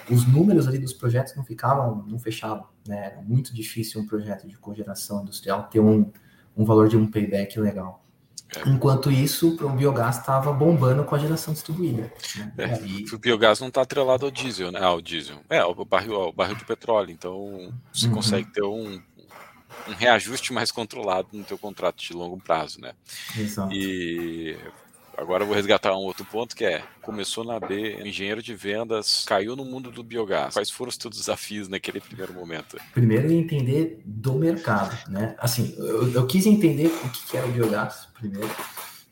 os números ali dos projetos não ficavam, não fechavam, né? Era muito difícil um projeto de cogeração industrial ter um, um valor de um payback legal. É. Enquanto isso, o biogás estava bombando com a geração distribuída. Né? É, O biogás não está atrelado ao diesel, né? Ao diesel. É, ao barril, ao barril de petróleo. Então, você uhum. consegue ter um, um reajuste mais controlado no teu contrato de longo prazo, né? Exato. E agora eu vou resgatar um outro ponto que é começou na B, engenheiro de vendas, caiu no mundo do biogás. Quais foram os teus desafios naquele primeiro momento? Primeiro entender do mercado, né? Assim, eu, eu quis entender o que era o biogás primeiro.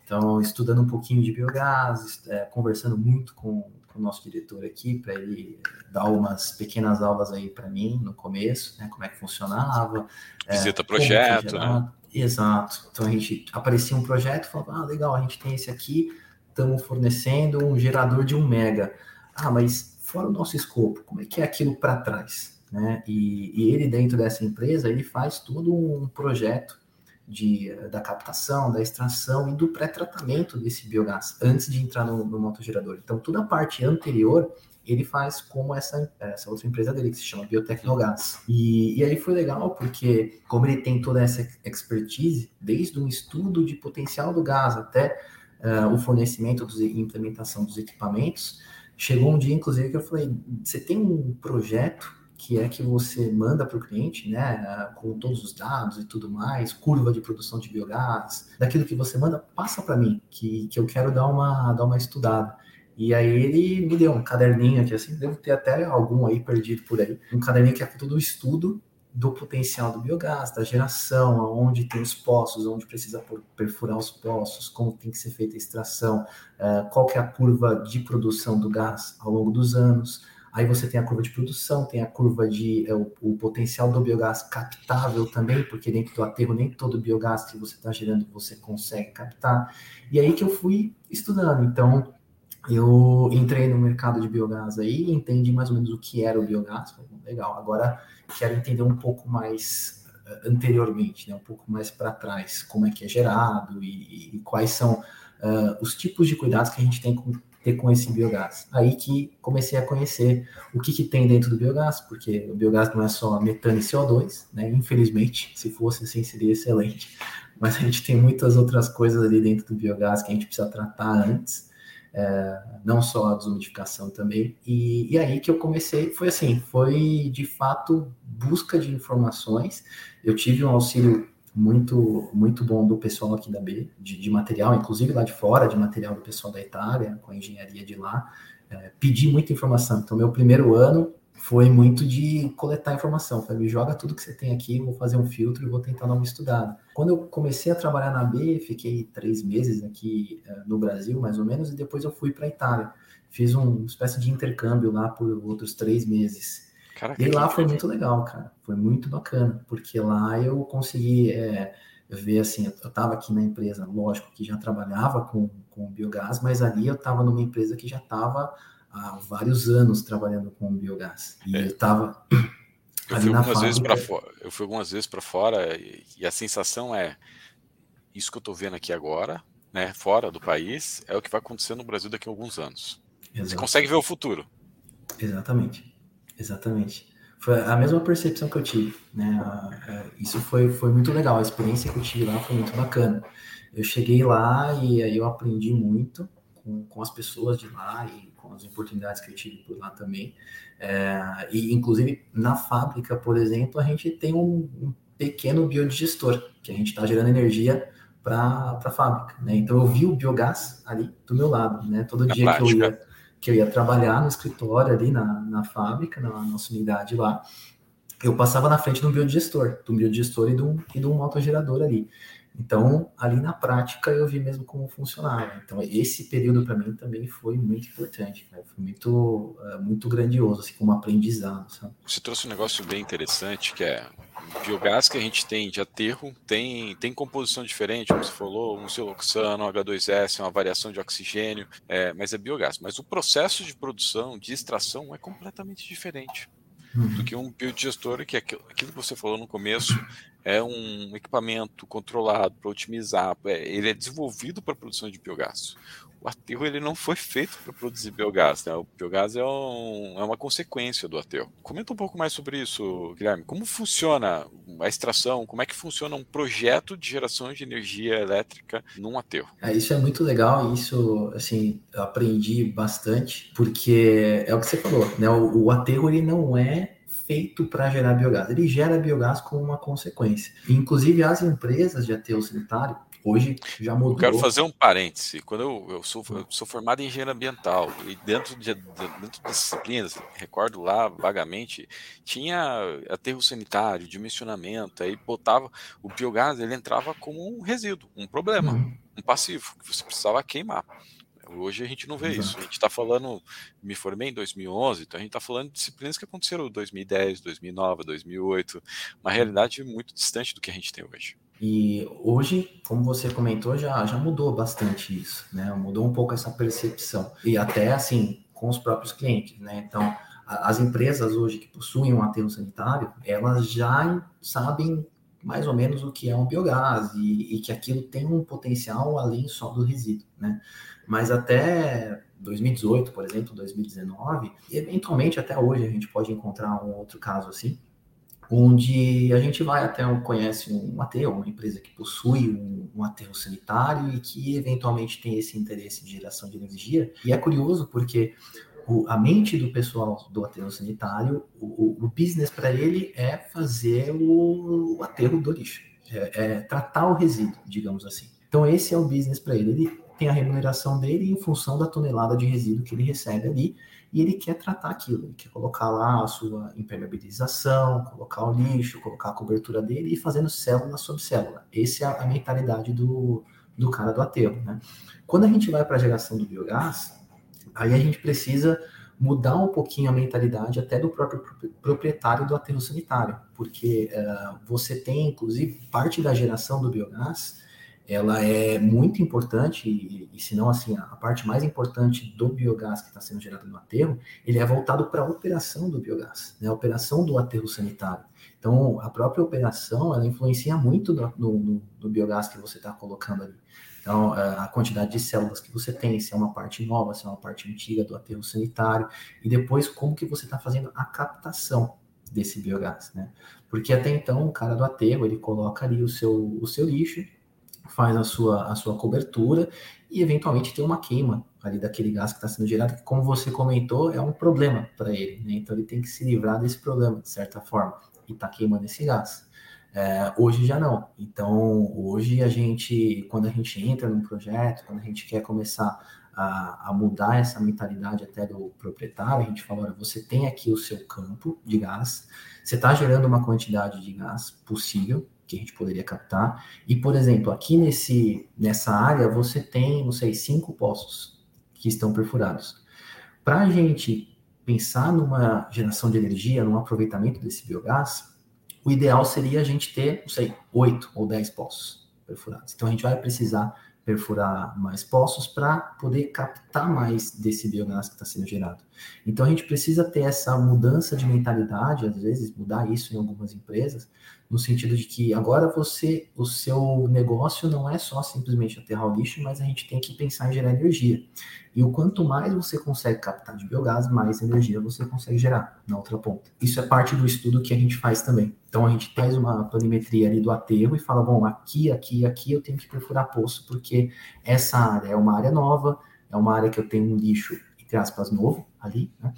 Então, estudando um pouquinho de biogás, é, conversando muito com o nosso diretor aqui para ele dar umas pequenas aulas aí para mim no começo, né, como é que funcionava. Visita é, projeto, né? Exato. Então a gente aparecia um projeto, falava, ah, legal, a gente tem esse aqui, estamos fornecendo um gerador de um mega. Ah, mas fora o nosso escopo, como é que é aquilo para trás? Né? E, e, ele dentro dessa empresa, ele faz todo um projeto de, da captação, da extração e do pré-tratamento desse biogás antes de entrar no, no motogerador. Então toda a parte anterior ele faz como essa, essa outra empresa dele, que se chama Biotecnogás. E, e aí foi legal porque, como ele tem toda essa expertise, desde um estudo de potencial do gás até uh, o fornecimento e implementação dos equipamentos, chegou um dia, inclusive, que eu falei: você tem um projeto que é que você manda para o cliente, né, com todos os dados e tudo mais, curva de produção de biogás, daquilo que você manda, passa para mim, que, que eu quero dar uma, dar uma estudada. E aí ele me deu um caderninho aqui, assim, devo ter até algum aí perdido por aí. Um caderninho que é todo o estudo do potencial do biogás, da geração, aonde tem os poços, onde precisa perfurar os poços, como tem que ser feita a extração, uh, qual que é a curva de produção do gás ao longo dos anos. Aí você tem a curva de produção, tem a curva de é, o, o, potencial do biogás captável também, porque dentro do aterro nem todo biogás que você está gerando você consegue captar. E aí que eu fui estudando. Então, eu entrei no mercado de biogás aí, entendi mais ou menos o que era o biogás, falei, legal, agora quero entender um pouco mais uh, anteriormente, né, um pouco mais para trás, como é que é gerado e, e quais são uh, os tipos de cuidados que a gente tem com ter com esse biogás. Aí que comecei a conhecer o que, que tem dentro do biogás, porque o biogás não é só metano e CO2, né? Infelizmente, se fosse assim seria excelente, mas a gente tem muitas outras coisas ali dentro do biogás que a gente precisa tratar antes é, não só a desumidificação também. E, e, aí que eu comecei, foi assim, foi de fato busca de informações. Eu tive um auxílio muito muito bom do pessoal aqui da B, de, de material, inclusive lá de fora, de material do pessoal da Itália, com a engenharia de lá. É, pedi muita informação. Então, meu primeiro ano foi muito de coletar informação. Falei, me joga tudo que você tem aqui, vou fazer um filtro e vou tentar dar uma estudada. Quando eu comecei a trabalhar na B, fiquei três meses aqui uh, no Brasil, mais ou menos, e depois eu fui para a Itália. Fiz uma espécie de intercâmbio lá por outros três meses. Caraca, e lá foi muito legal, cara. Foi muito bacana, porque lá eu consegui é, ver, assim, eu estava aqui na empresa, lógico, que já trabalhava com, com biogás, mas ali eu estava numa empresa que já estava há vários anos trabalhando com biogás. E é. eu estava. Eu fui, algumas vezes para fora, eu fui algumas vezes para fora e, e, a sensação é isso que eu estou vendo aqui agora, né, fora do país, é o que vai acontecer no Brasil daqui a alguns anos. Exato. Você consegue ver o futuro. Exatamente, exatamente. Foi a mesma percepção que eu tive, né? Isso foi, foi muito legal. A experiência que eu tive lá foi muito bacana. Eu cheguei lá e aí eu aprendi muito com, com as pessoas de lá e com as oportunidades que eu tive por lá também. É, e, inclusive, na fábrica, por exemplo, a gente tem um, um pequeno biodigestor, que a gente está gerando energia para a fábrica. Né? Então, eu vi o biogás ali do meu lado. Né? Todo na dia prática. que eu, ia, que eu ia trabalhar no escritório ali na, na fábrica, na nossa unidade lá, eu passava na frente de um biodigestor, de um biodigestor e de um, e de um autogerador ali. Então, ali na prática, eu vi mesmo como funcionava. Então, esse período para mim também foi muito importante, foi muito, uh, muito grandioso, assim, como aprendizado. Sabe? Você trouxe um negócio bem interessante, que é biogás que a gente tem de aterro tem, tem composição diferente, como você falou, um siloxano, H2S, uma variação de oxigênio, é, mas é biogás. Mas o processo de produção, de extração, é completamente diferente uhum. do que um biodigestor, que é aquilo que você falou no começo, é um equipamento controlado para otimizar, é, ele é desenvolvido para a produção de biogás. O aterro ele não foi feito para produzir biogás, né? o biogás é, um, é, uma consequência do aterro. Comenta um pouco mais sobre isso, Guilherme. Como funciona a extração, como é que funciona um projeto de geração de energia elétrica num aterro? É, isso é muito legal, isso assim, eu aprendi bastante, porque é o que você falou, né? o, o aterro ele não é feito para gerar biogás. Ele gera biogás como uma consequência. Inclusive, as empresas de aterro sanitário, hoje já mudou. Eu quero fazer um parêntese. Quando eu, eu, sou, eu sou formado em engenharia ambiental e dentro de, dentro das disciplinas, recordo lá vagamente, tinha aterro sanitário, dimensionamento, aí botava o biogás, ele entrava como um resíduo, um problema, uhum. um passivo que você precisava queimar. Hoje a gente não vê Exato. isso. A gente está falando, me formei em 2011, então a gente está falando de disciplinas que aconteceram em 2010, 2009, 2008, uma realidade muito distante do que a gente tem hoje. E hoje, como você comentou, já, já mudou bastante isso, né? Mudou um pouco essa percepção. E até, assim, com os próprios clientes, né? Então, as empresas hoje que possuem um aterro sanitário, elas já sabem mais ou menos o que é um biogás e, e, que aquilo tem um potencial além só do resíduo, né? Mas até 2018, por exemplo, 2019, eventualmente até hoje a gente pode encontrar um outro caso assim, onde a gente vai até conhece um aterro, uma empresa que possui um, um aterro sanitário e que eventualmente tem esse interesse de geração de energia. E é curioso porque o, a mente do pessoal do aterro sanitário, o, o business para ele é fazer o, o aterro do lixo, é, é, tratar o resíduo, digamos assim. Então esse é o business para ele. Ele tem a remuneração dele em função da tonelada de resíduo que ele recebe ali e ele quer tratar aquilo, ele quer colocar lá a sua impermeabilização, colocar o lixo, colocar a cobertura dele e fazendo célula sobre célula. Essa é a mentalidade do, do cara do aterro, né? Quando a gente vai para a geração do biogás, aí a gente precisa mudar um pouquinho a mentalidade até do próprio proprietário do aterro sanitário, porque uh, você tem, inclusive, parte da geração do biogás ela é muito importante, e, e se não assim, a parte mais importante do biogás que está sendo gerado no aterro, ele é voltado para a operação do biogás, né, a operação do aterro sanitário. Então, a própria operação, ela influencia muito no, no, no biogás que você está colocando ali. Então, a quantidade de células que você tem, se é uma parte nova, se é uma parte antiga do aterro sanitário, e depois como que você está fazendo a captação desse biogás, né? Porque até então, o cara do aterro, ele coloca ali o seu, o seu lixo, faz a sua, a sua cobertura e eventualmente tem uma queima ali daquele gás que está sendo gerado, que como você comentou, é um problema para ele, né? Então ele tem que se livrar desse problema, de certa forma, e está queimando esse gás. É, hoje já não. Então, hoje a gente, quando a gente entra num projeto, quando a gente quer começar a, a mudar essa mentalidade até do proprietário, a gente fala, olha, você tem aqui o seu campo de gás, você está gerando uma quantidade de gás possível, que a gente poderia captar. E, por exemplo, aqui nesse, nessa área você tem, não sei, cinco poços que estão perfurados. Para a gente pensar numa geração de energia, num aproveitamento desse biogás, o ideal seria a gente ter, não sei, oito ou dez poços perfurados. Então a gente vai precisar perfurar mais poços para poder captar mais desse biogás que está sendo gerado. Então a gente precisa ter essa mudança de mentalidade, às vezes mudar isso em algumas empresas, no sentido de que agora você, o seu negócio não é só simplesmente aterrar o lixo, mas a gente tem que pensar em gerar energia. E o quanto mais você consegue captar de biogás, mais energia você consegue gerar na outra ponta. Isso é parte do estudo que a gente faz também. Então a gente faz uma planimetria ali do aterro e fala, bom, aqui, aqui, aqui eu tenho que perfurar poço, porque essa área é uma área nova, é uma área que eu tenho um lixo, entre aspas, novo ali, né?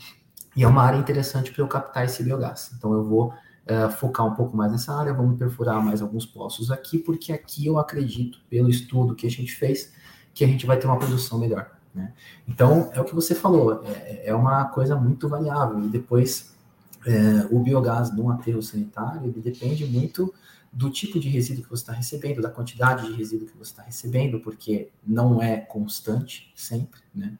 E é uma área interessante para eu captar esse biogás. Então eu vou uh, focar um pouco mais nessa área, vamos perfurar mais alguns poços aqui, porque aqui eu acredito, pelo estudo que a gente fez, que a gente vai ter uma produção melhor. Né? Então, é o que você falou, é, é uma coisa muito variável. E depois, é, o biogás no aterro sanitário, ele depende muito do tipo de resíduo que você está recebendo, da quantidade de resíduo que você está recebendo, porque não é constante sempre, né?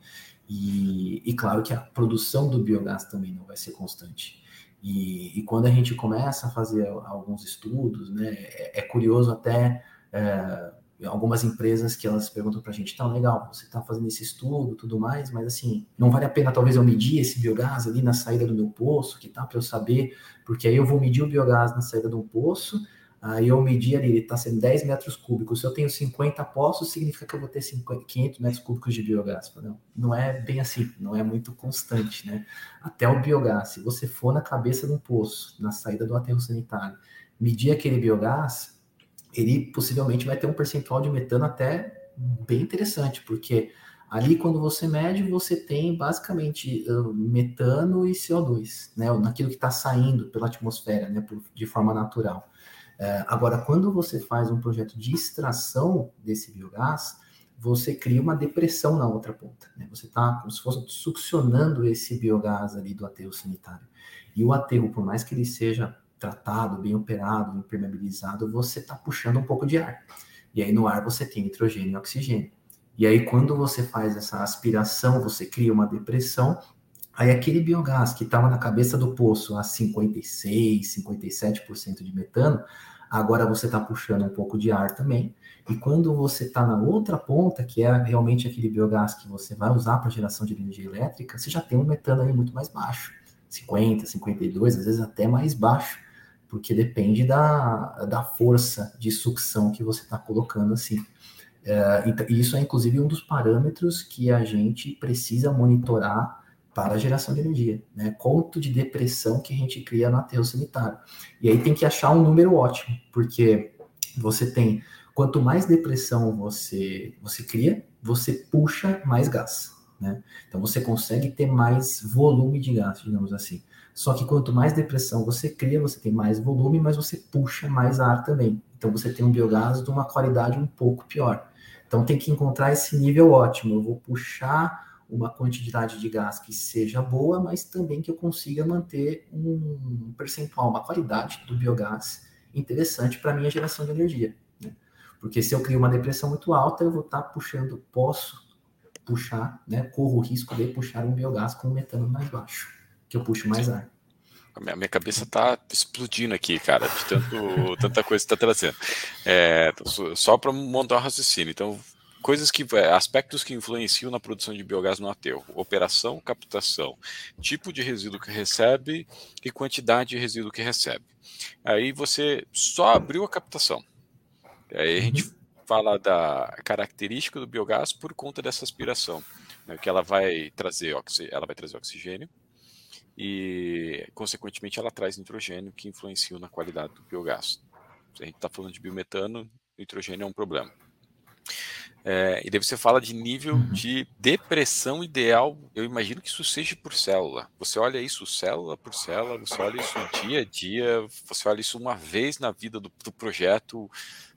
E, e, claro que a produção do biogás também não vai ser constante. E, e, quando a gente começa a fazer alguns estudos, né, é, é curioso até é, algumas empresas que elas perguntam para a gente, tá legal, você está fazendo esse estudo, tudo mais, mas assim, não vale a pena talvez eu medir esse biogás ali na saída do meu poço, que tá para eu saber, porque aí eu vou medir o biogás na saída um poço, Aí eu medi ali, ele está sendo 10 metros cúbicos. Se eu tenho 50 poços, significa que eu vou ter 50, 500 metros cúbicos de biogás. Não, não é bem assim, não é muito constante, né? Até o biogás, se você for na cabeça de um poço, na saída do aterro sanitário, medir aquele biogás, ele possivelmente vai ter um percentual de metano até bem interessante, porque ali quando você mede, você tem basicamente uh, metano e CO2, né? Naquilo que está saindo pela atmosfera, né? De forma natural. É, agora, quando você faz um projeto de extração desse biogás, você cria uma depressão na outra ponta. Né? Você está como se fosse succionando esse biogás ali do aterro sanitário. E o aterro, por mais que ele seja tratado, bem operado, impermeabilizado, você está puxando um pouco de ar. E aí no ar você tem nitrogênio e oxigênio. E aí quando você faz essa aspiração, você cria uma depressão Aí aquele biogás que estava na cabeça do poço a 56, 57% de metano, agora você está puxando um pouco de ar também. E quando você está na outra ponta, que é realmente aquele biogás que você vai usar para geração de energia elétrica, você já tem um metano aí muito mais baixo, 50, 52, às vezes até mais baixo, porque depende da, da força de sucção que você está colocando assim. É, e isso é inclusive um dos parâmetros que a gente precisa monitorar para a geração de energia, né? Quanto de depressão que a gente cria no aterro sanitário. E aí tem que achar um número ótimo, porque você tem quanto mais depressão você você cria, você puxa mais gás, né? Então você consegue ter mais volume de gás, digamos assim. Só que quanto mais depressão você cria, você tem mais volume, mas você puxa mais ar também. Então você tem um biogás de uma qualidade um pouco pior. Então tem que encontrar esse nível ótimo. Eu vou puxar uma quantidade de gás que seja boa, mas também que eu consiga manter um percentual, uma qualidade do biogás interessante para a minha geração de energia. Né? Porque se eu crio uma depressão muito alta, eu vou estar tá puxando, posso puxar, né, corro o risco de puxar um biogás com um metano mais baixo, que eu puxo mais ar. A minha, cabeça tá explodindo aqui, cara, de tanto, tanta coisa que está trazendo. É, só para montar um raciocínio. Então, coisas que é, aspectos que influenciam na produção de biogás no aterro: operação, captação, tipo de resíduo que recebe e quantidade de resíduo que recebe. Aí você só abriu a captação. Aí a gente uhum. fala da característica do biogás por conta dessa aspiração, né, que ela vai trazer ela vai trazer oxigênio e consequentemente ela traz nitrogênio que influencia na qualidade do biogás. Se a gente está falando de biometano, nitrogênio é um problema. É, e daí você fala de nível uhum. de depressão ideal. Eu imagino que isso seja por célula. Você olha isso célula por célula, você olha isso dia a dia, você olha isso uma vez na vida do, do projeto.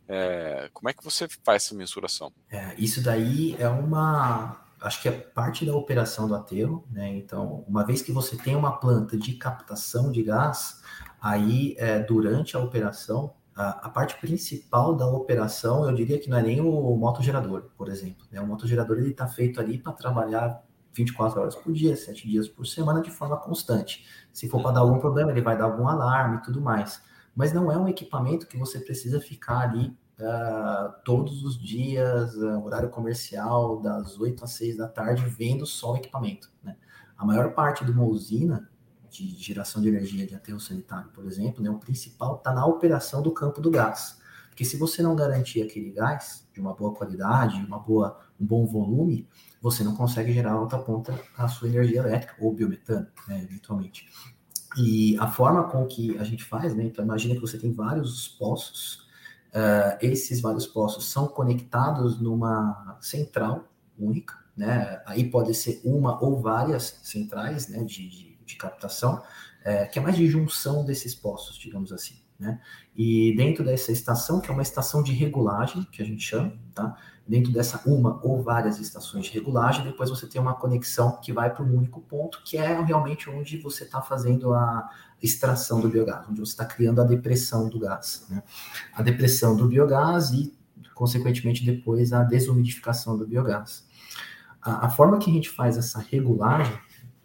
É, como é que você faz essa mensuração? É, isso daí é uma. Acho que é parte da operação do aterro, né? Então, uma vez que você tem uma planta de captação de gás, aí é, durante a operação a, parte principal da operação, eu diria que não é nem o motogerador, por exemplo. Né? O motogerador está feito ali para trabalhar 24 horas por dia, 7 dias por semana, de forma constante. Se for para dar algum problema, ele vai dar algum alarme e tudo mais. Mas não é um equipamento que você precisa ficar ali uh, todos os dias, uh, horário comercial, das 8 às 6 da tarde, vendo só o equipamento. Né? A maior parte de uma usina de geração de energia de aterro sanitário, por exemplo, né, o principal está na operação do campo do gás. Porque se você não garantir aquele gás de uma boa qualidade, uma boa, um bom volume, você não consegue gerar alta ponta a sua energia elétrica ou biometano, né, eventualmente. E a forma com que a gente faz, né, então imagina que você tem vários poços, uh, esses vários poços são conectados numa central única, né, aí pode ser uma ou várias centrais, né, de, de de captação, é, que é mais de junção desses poços, digamos assim. Né? E dentro dessa estação, que é uma estação de regulagem, que a gente chama, tá? dentro dessa uma ou várias estações de regulagem, depois você tem uma conexão que vai para um único ponto, que é realmente onde você está fazendo a extração do biogás, onde você está criando a depressão do gás. Né? A depressão do biogás e, consequentemente, depois a desumidificação do biogás. A, a forma que a gente faz essa regulagem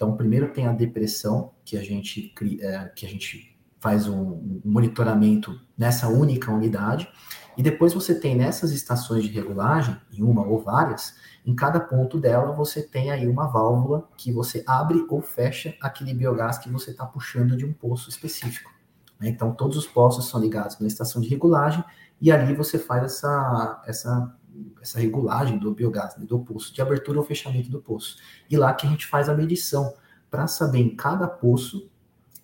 então, primeiro tem a depressão, que a gente, é, que a gente faz um, um monitoramento nessa única unidade, e depois você tem nessas estações de regulagem, em uma ou várias, em cada ponto dela você tem aí uma válvula que você abre ou fecha aquele biogás que você está puxando de um poço específico. Né? Então, todos os poços são ligados na estação de regulagem e ali você faz essa, essa essa regulagem do biogás, né, do poço, de abertura ou fechamento do poço. E lá que a gente faz a medição para saber em cada poço,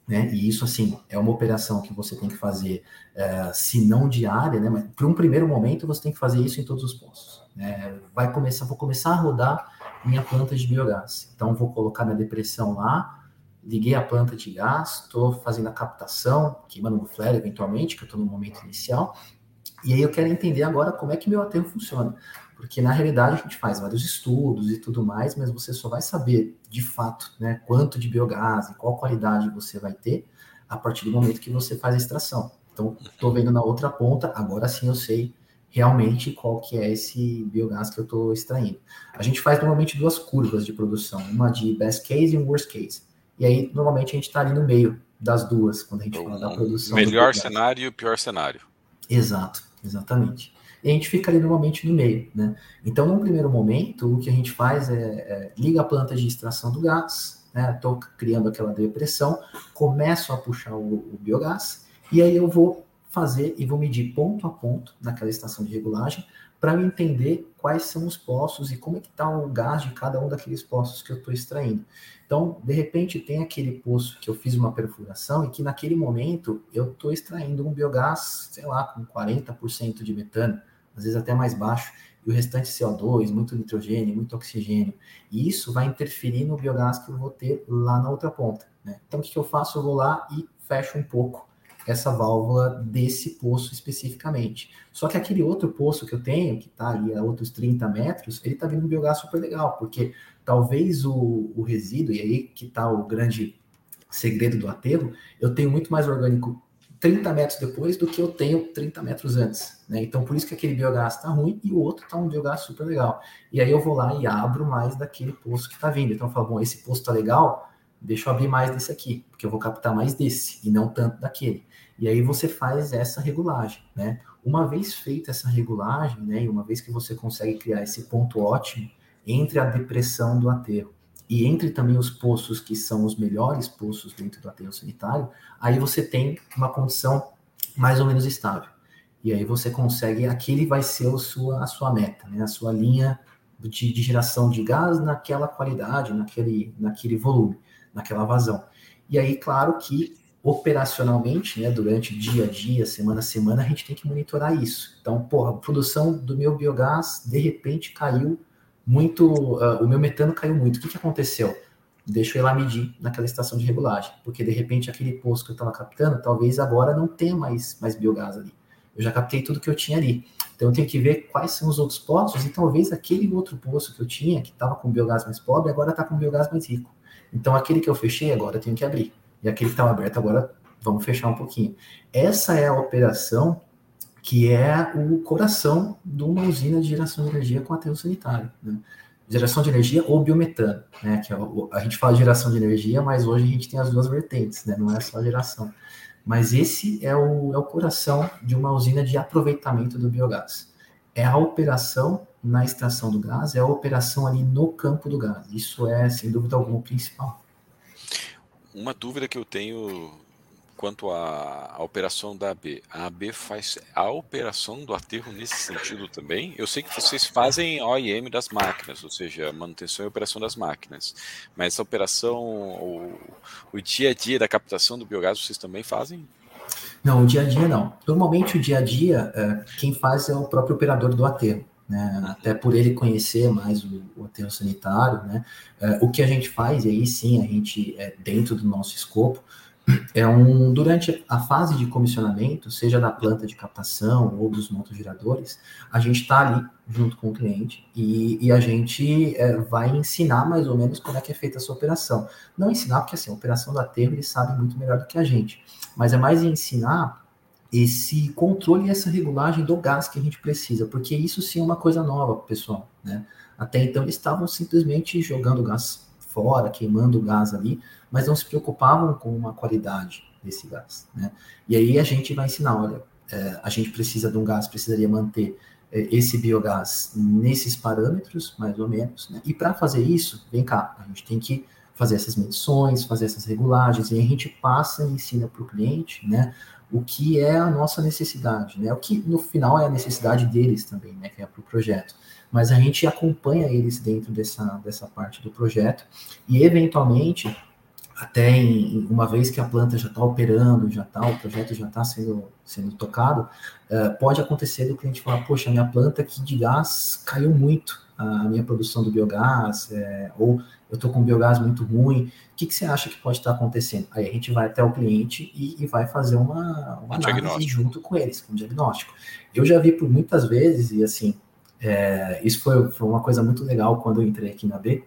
né, e isso assim é uma operação que você tem que fazer, é, se não diária, né, mas por um primeiro momento você tem que fazer isso em todos os poços. Né, vai começar, vou começar a rodar minha planta de biogás. Então vou colocar minha depressão lá, liguei a planta de gás, estou fazendo a captação, queimando um flare eventualmente, que eu estou no momento inicial, e aí eu quero entender agora como é que meu aterro funciona. Porque na realidade a gente faz vários estudos e tudo mais, mas você só vai saber de fato né, quanto de biogás e qual qualidade você vai ter a partir do momento que você faz a extração. Então, estou vendo na outra ponta, agora sim eu sei realmente qual que é esse biogás que eu estou extraindo. A gente faz normalmente duas curvas de produção, uma de best case e um worst case. E aí, normalmente, a gente está ali no meio das duas, quando a gente fala da produção. Melhor cenário e o pior cenário. Exato, exatamente. E a gente fica ali normalmente no meio, né? Então, num primeiro momento, o que a gente faz é, é liga a planta de extração do gás, né? Estou criando aquela depressão, começo a puxar o, o biogás, e aí eu vou fazer e vou medir ponto a ponto naquela estação de regulagem para entender quais são os poços e como é que está o gás de cada um daqueles poços que eu estou extraindo. Então, de repente, tem aquele poço que eu fiz uma perfuração e que naquele momento eu estou extraindo um biogás, sei lá, com 40% de metano, às vezes até mais baixo, e o restante CO2, muito nitrogênio, muito oxigênio. E isso vai interferir no biogás que eu vou ter lá na outra ponta. Né? Então, o que, eu faço? Eu vou lá e fecho um pouco essa válvula desse poço especificamente. Só que aquele outro poço que eu tenho, que está ali a outros 30 metros, ele está vindo um biogás super legal, porque talvez o, o resíduo, e aí que está o grande segredo do aterro, eu tenho muito mais orgânico 30 metros depois do que eu tenho 30 metros antes. Né? Então, por isso que aquele biogás está ruim e o outro está um biogás super legal. E aí eu vou lá e abro mais daquele poço que está vindo. Então, eu falo, bom, esse poço está legal, deixa eu abrir mais desse aqui, porque eu vou captar mais desse e não tanto daquele. E aí você faz essa regulagem, né? Uma vez feita essa regulagem, né, e uma vez que você consegue criar esse ponto ótimo entre a depressão do aterro e entre também os poços que são os melhores poços dentro do aterro sanitário, aí você tem uma condição mais ou menos estável. E aí você consegue, aquele vai ser sua, a sua meta, né? a sua linha de, de geração de gás naquela qualidade, naquele, naquele volume, naquela vazão. E aí, claro que operacionalmente, né, durante dia a dia, semana a semana, a gente tem que monitorar isso. Então, porra, a produção do meu biogás, de repente, caiu muito, uh, o meu metano caiu muito. O que, que aconteceu? Deixa eu ir lá medir naquela estação de regulagem, porque de repente aquele poço que eu estava captando, talvez agora não tenha mais, mais biogás ali. Eu já captei tudo que eu tinha ali. Então eu tenho que ver quais são os outros poços e talvez aquele outro poço que eu tinha, que estava com biogás mais pobre, agora está com biogás mais rico. Então aquele que eu fechei, agora eu tenho que abrir. E aquele que estava aberto agora, vamos fechar um pouquinho. Essa é a operação que é o coração de uma usina de geração de energia com aterro sanitário. Né? Geração de energia ou biometano, né? Que é o, a gente fala de geração de energia, mas hoje a gente tem as duas vertentes, né? Não é só geração. Mas esse é o, é o coração de uma usina de aproveitamento do biogás. É a operação na extração do gás, é a operação ali no campo do gás. Isso é, sem dúvida alguma, o principal. Uma dúvida que eu tenho quanto à, à, operação da AB. A AB faz a operação do aterro nesse sentido também? Eu sei que vocês fazem OIM das máquinas, ou seja, manutenção e operação das máquinas. Mas essa operação, o, o dia a dia da captação do biogás, vocês também fazem? Não, o dia a dia não. Normalmente o dia a dia, é, quem faz é o próprio operador do aterro né? até por ele conhecer mais o, o aterro sanitário, né? É, o que a gente faz, e aí sim, a gente, é, dentro do nosso escopo, é um durante a fase de comissionamento, seja da planta de captação ou dos motogeradores, a gente está ali junto com o cliente e, e a gente é, vai ensinar mais ou menos como é que é feita essa operação. Não ensinar, porque assim, a operação do aterro eles sabem muito melhor do que a gente, mas é mais ensinar esse controle e essa regulagem do gás que a gente precisa, porque isso sim é uma coisa nova pessoal, né? Até então eles estavam simplesmente jogando gás fora, queimando o gás ali, mas não se preocupavam com a qualidade desse gás, né? E aí a gente vai ensinar, olha, é, a gente precisa de um gás, precisaria manter é, esse biogás nesses parâmetros, mais ou menos, né? E para fazer isso, vem cá, a gente tem que fazer essas medições, fazer essas regulagens, e a gente passa e ensina para o cliente, né? o que é a nossa necessidade, né? O que no final é a necessidade deles também, né? Que é para o projeto. Mas a gente acompanha eles dentro dessa, dessa parte do projeto e eventualmente até em, uma vez que a planta já está operando, já está, o projeto já está sendo, sendo tocado, uh, pode acontecer do cliente falar, poxa, minha planta aqui de gás caiu muito, a minha produção do biogás, é, ou eu estou com biogás muito ruim, o que, que você acha que pode estar acontecendo? Aí a gente vai até o cliente e, e vai fazer uma, uma análise junto com eles, com um diagnóstico. Eu já vi por muitas vezes, e assim, é, isso foi, foi uma coisa muito legal quando eu entrei aqui na B,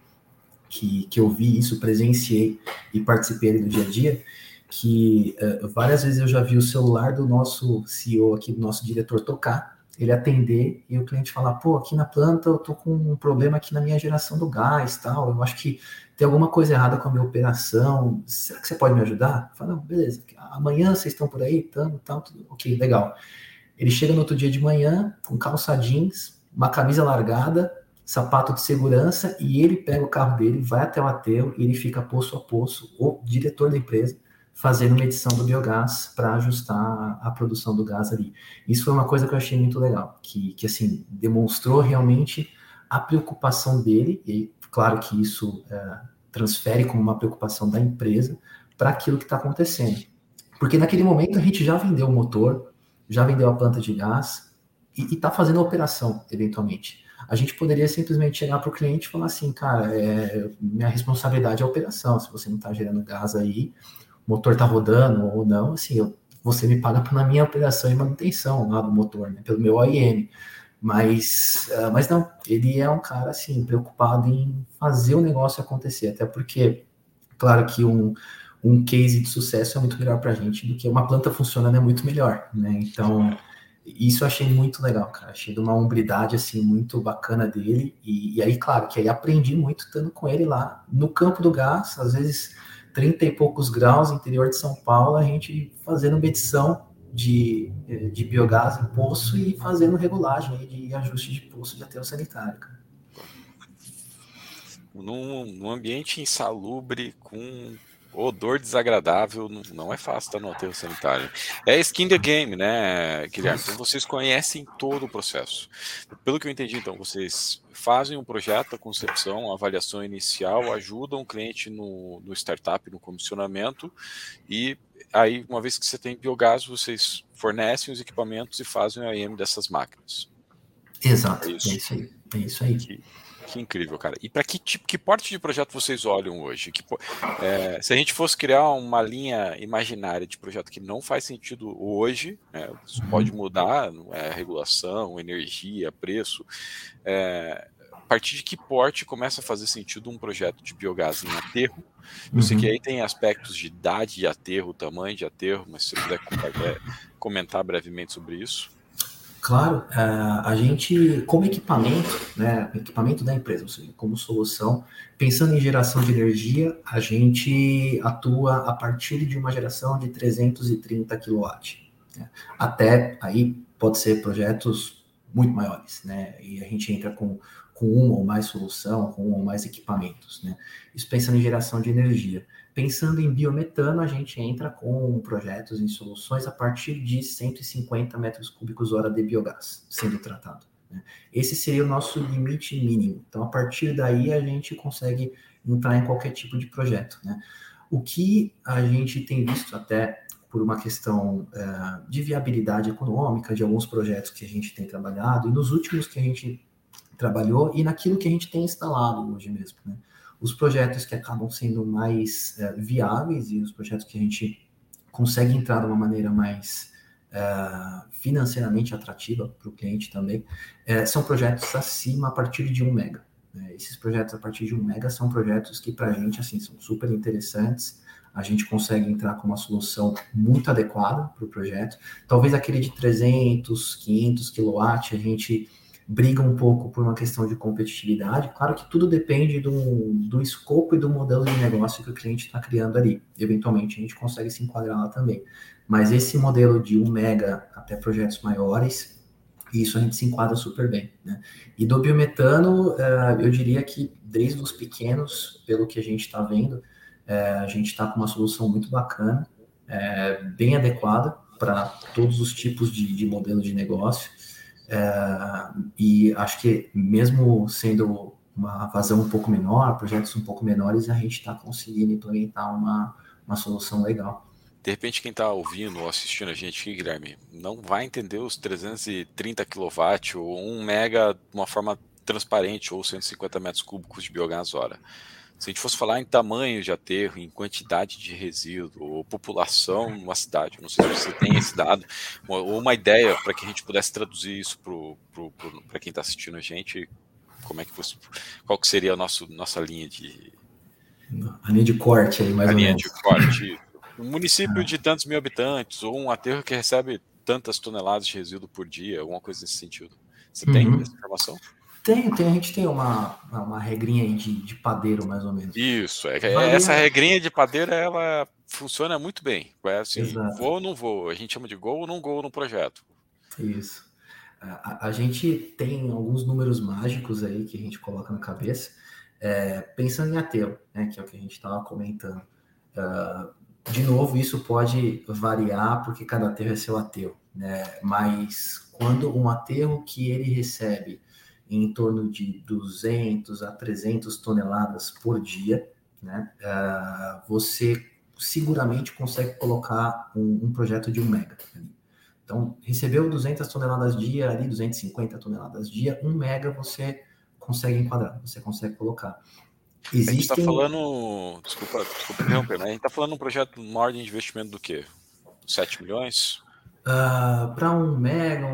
que, que eu vi isso, presenciei e participei do dia a dia, que uh, várias vezes eu já vi o celular do nosso CEO aqui, do nosso diretor tocar, ele atender e o cliente falar, pô, aqui na planta eu tô com um problema aqui na minha geração do gás, tal, eu acho que tem alguma coisa errada com a minha operação, será que você pode me ajudar? Fala, beleza, amanhã vocês estão por aí, tudo, ok, legal. Ele chega no outro dia de manhã com calça jeans, uma camisa largada, sapato de segurança e ele pega o carro dele, vai até o aterro e ele fica poço a poço, o diretor da empresa, fazendo medição do biogás para ajustar a produção do gás ali. Isso foi uma coisa que eu achei muito legal, que, que assim, demonstrou realmente a preocupação dele, e claro que isso é, transfere como uma preocupação da empresa para aquilo que está acontecendo. Porque naquele momento a gente já vendeu o motor, já vendeu a planta de gás e está fazendo a operação, eventualmente. A gente poderia simplesmente chegar para o cliente e falar assim, cara, é, minha responsabilidade é a operação. Se você não está gerando gás aí, motor está rodando ou não, assim, eu, você me paga na minha operação e manutenção lá do motor, né, pelo meu OIM. Mas, uh, mas não, ele é um cara assim preocupado em fazer o negócio acontecer, até porque, claro que um, um case de sucesso é muito melhor para a gente do que uma planta funcionando é muito melhor, né? Então isso eu achei muito legal, cara. Achei de uma hombridade assim muito bacana dele e, e aí, claro, que aí aprendi muito estando com ele lá no campo do gás, às vezes 30 e poucos graus, interior de São Paulo, a gente fazendo medição de, eh, de biogás em poço e fazendo regulagem de ajuste de poço de aterro sanitário. Num, num ambiente insalubre, com odor desagradável, não é fácil estar no aterro sanitário. É skin the game, né, Guilherme? Então vocês conhecem todo o processo. Pelo que eu entendi, então, vocês fazem um projeto, a concepção, a avaliação inicial, ajudam o cliente no, no startup, no comissionamento, e aí, uma vez que você tem biogás, vocês fornecem os equipamentos e fazem o AIM dessas máquinas. Exato, é isso, é isso aí. É isso aí. Que, incrível, cara. E para que tipo, que porte de projeto vocês olham hoje? Que, é, se a gente fosse criar uma linha imaginária de projeto que não faz sentido hoje, né, isso uhum. pode mudar, é, regulação, energia, preço. É, a partir de que porte começa a fazer sentido um projeto de biogás em aterro? Eu uhum. sei que uhum. aí tem aspectos de idade de aterro, tamanho de aterro, mas se você puder é, comentar brevemente sobre isso. Claro, é, a gente, como equipamento, né, equipamento da empresa, ou seja, como solução, pensando em geração de energia, a gente atua a partir de uma geração de 330 kW. Né? Até aí pode ser projetos muito maiores, né? E a gente entra com, com uma ou mais solução, com um ou mais equipamentos, né? Isso pensando em geração de energia. Pensando em biometano, a gente entra com projetos em soluções a partir de 150 metros cúbicos hora de biogás sendo tratado. Né? Esse seria o nosso limite mínimo. Então, a partir daí, a gente consegue entrar em qualquer tipo de projeto. Né? O que a gente tem visto até por uma questão é, de viabilidade econômica de alguns projetos que a gente tem trabalhado, e nos últimos que a gente trabalhou, e naquilo que a gente tem instalado hoje mesmo. Né? Os projetos que acabam sendo mais é, viáveis e os projetos que a gente consegue entrar de uma maneira mais é, financeiramente atrativa para o cliente também, é, são projetos acima a partir de um mega. Né? Esses projetos a partir de um mega são projetos que para a gente assim são super interessantes. A gente consegue entrar com uma solução muito adequada para o projeto. Talvez aquele de 300, 500 kW a gente briga um pouco por uma questão de competitividade. Claro que tudo depende do, do escopo e do modelo de negócio que o cliente está criando ali. Eventualmente a gente consegue se enquadrar lá também. Mas esse modelo de 1 mega até projetos maiores, isso a gente se enquadra super bem. Né? E do biometano, uh, eu diria que desde os pequenos, pelo que a gente está vendo, uh, a gente está com uma solução muito bacana, uh, bem adequada para todos os tipos de, de modelo de negócio. É, e acho que mesmo sendo uma vazão um pouco menor, projetos um pouco menores, a gente está conseguindo implementar uma, uma solução legal. De repente, quem está ouvindo ou assistindo a gente aqui, Guilherme, não vai entender os 330 kW ou 1 mega de uma forma transparente ou 150 metros cúbicos de biogás hora. Se a gente fosse falar em tamanho de aterro, em quantidade de resíduo, ou população [LAUGHS] numa cidade, não sei se você tem esse dado, ou uma ideia para que a gente pudesse traduzir isso para quem está assistindo a gente, como é que fosse, qual que seria a nosso, nossa linha de... A linha de corte aí, mais a ou linha de corte. Um município ah. de tantos mil habitantes, ou um aterro que recebe tantas toneladas de resíduo por dia, alguma coisa nesse sentido. Você uhum. tem essa informação? Tem, tem, a gente tem uma, uma regrinha aí de, de padeiro, mais ou menos. Isso, é, essa regrinha de padeiro, ela funciona muito bem. É assim, vou ou não vou, a gente chama de gol ou não gol no projeto. Isso. A, a, gente tem alguns números mágicos aí que a gente coloca na cabeça, é, pensando em ateu, né, que é o que a gente estava comentando. Uh, de novo, isso pode variar porque cada aterro é seu aterro, né? Mas quando um aterro que ele recebe em torno de 200 a 300 toneladas por dia, né? Uh, você seguramente consegue colocar um, um projeto de um mega. Então, recebeu 200 toneladas dia, ali 250 toneladas dia, um mega você consegue enquadrar, você consegue colocar. Existem... A gente está falando, desculpa, desculpa interromper, né? A gente está falando um projeto, uma ordem de investimento do quê? 7 milhões? Uh, ah, para um mega,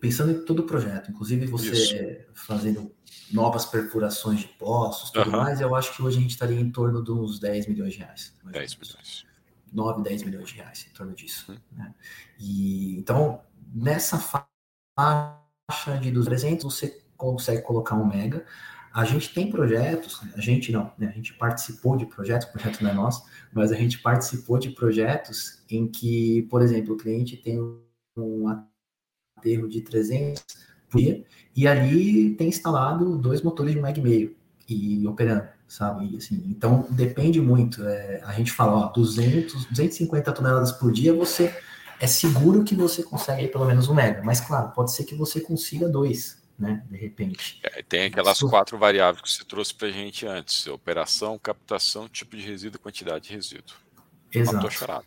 pensando em todo o projeto, inclusive você Isso. fazendo novas perfurações de poços, tudo mais, eu acho que hoje a gente estaria em torno de uns 10 milhões de reais. 10 milhões. 9, 10 milhões de reais em torno disso. Hum. Né? E, então, nessa faixa de 200, você consegue colocar um mega. A gente tem projetos, a gente não, né? a gente participou de projetos, [LAUGHS] o projeto não é nosso, mas a gente participou de projetos em que, por exemplo, o cliente tem um aterro de 300 por dia, e ali tem instalado dois motores de meg meio e operando, sabe? Assim, então depende muito. É, a gente fala, ó, 200, 250 toneladas por dia, você é seguro que você consegue pelo menos um mega, mas claro, pode ser que você consiga dois, né? De repente. É, tem aquelas Isso... quatro variáveis que você trouxe para a gente antes: operação, captação, tipo de resíduo, quantidade de resíduo. Exato.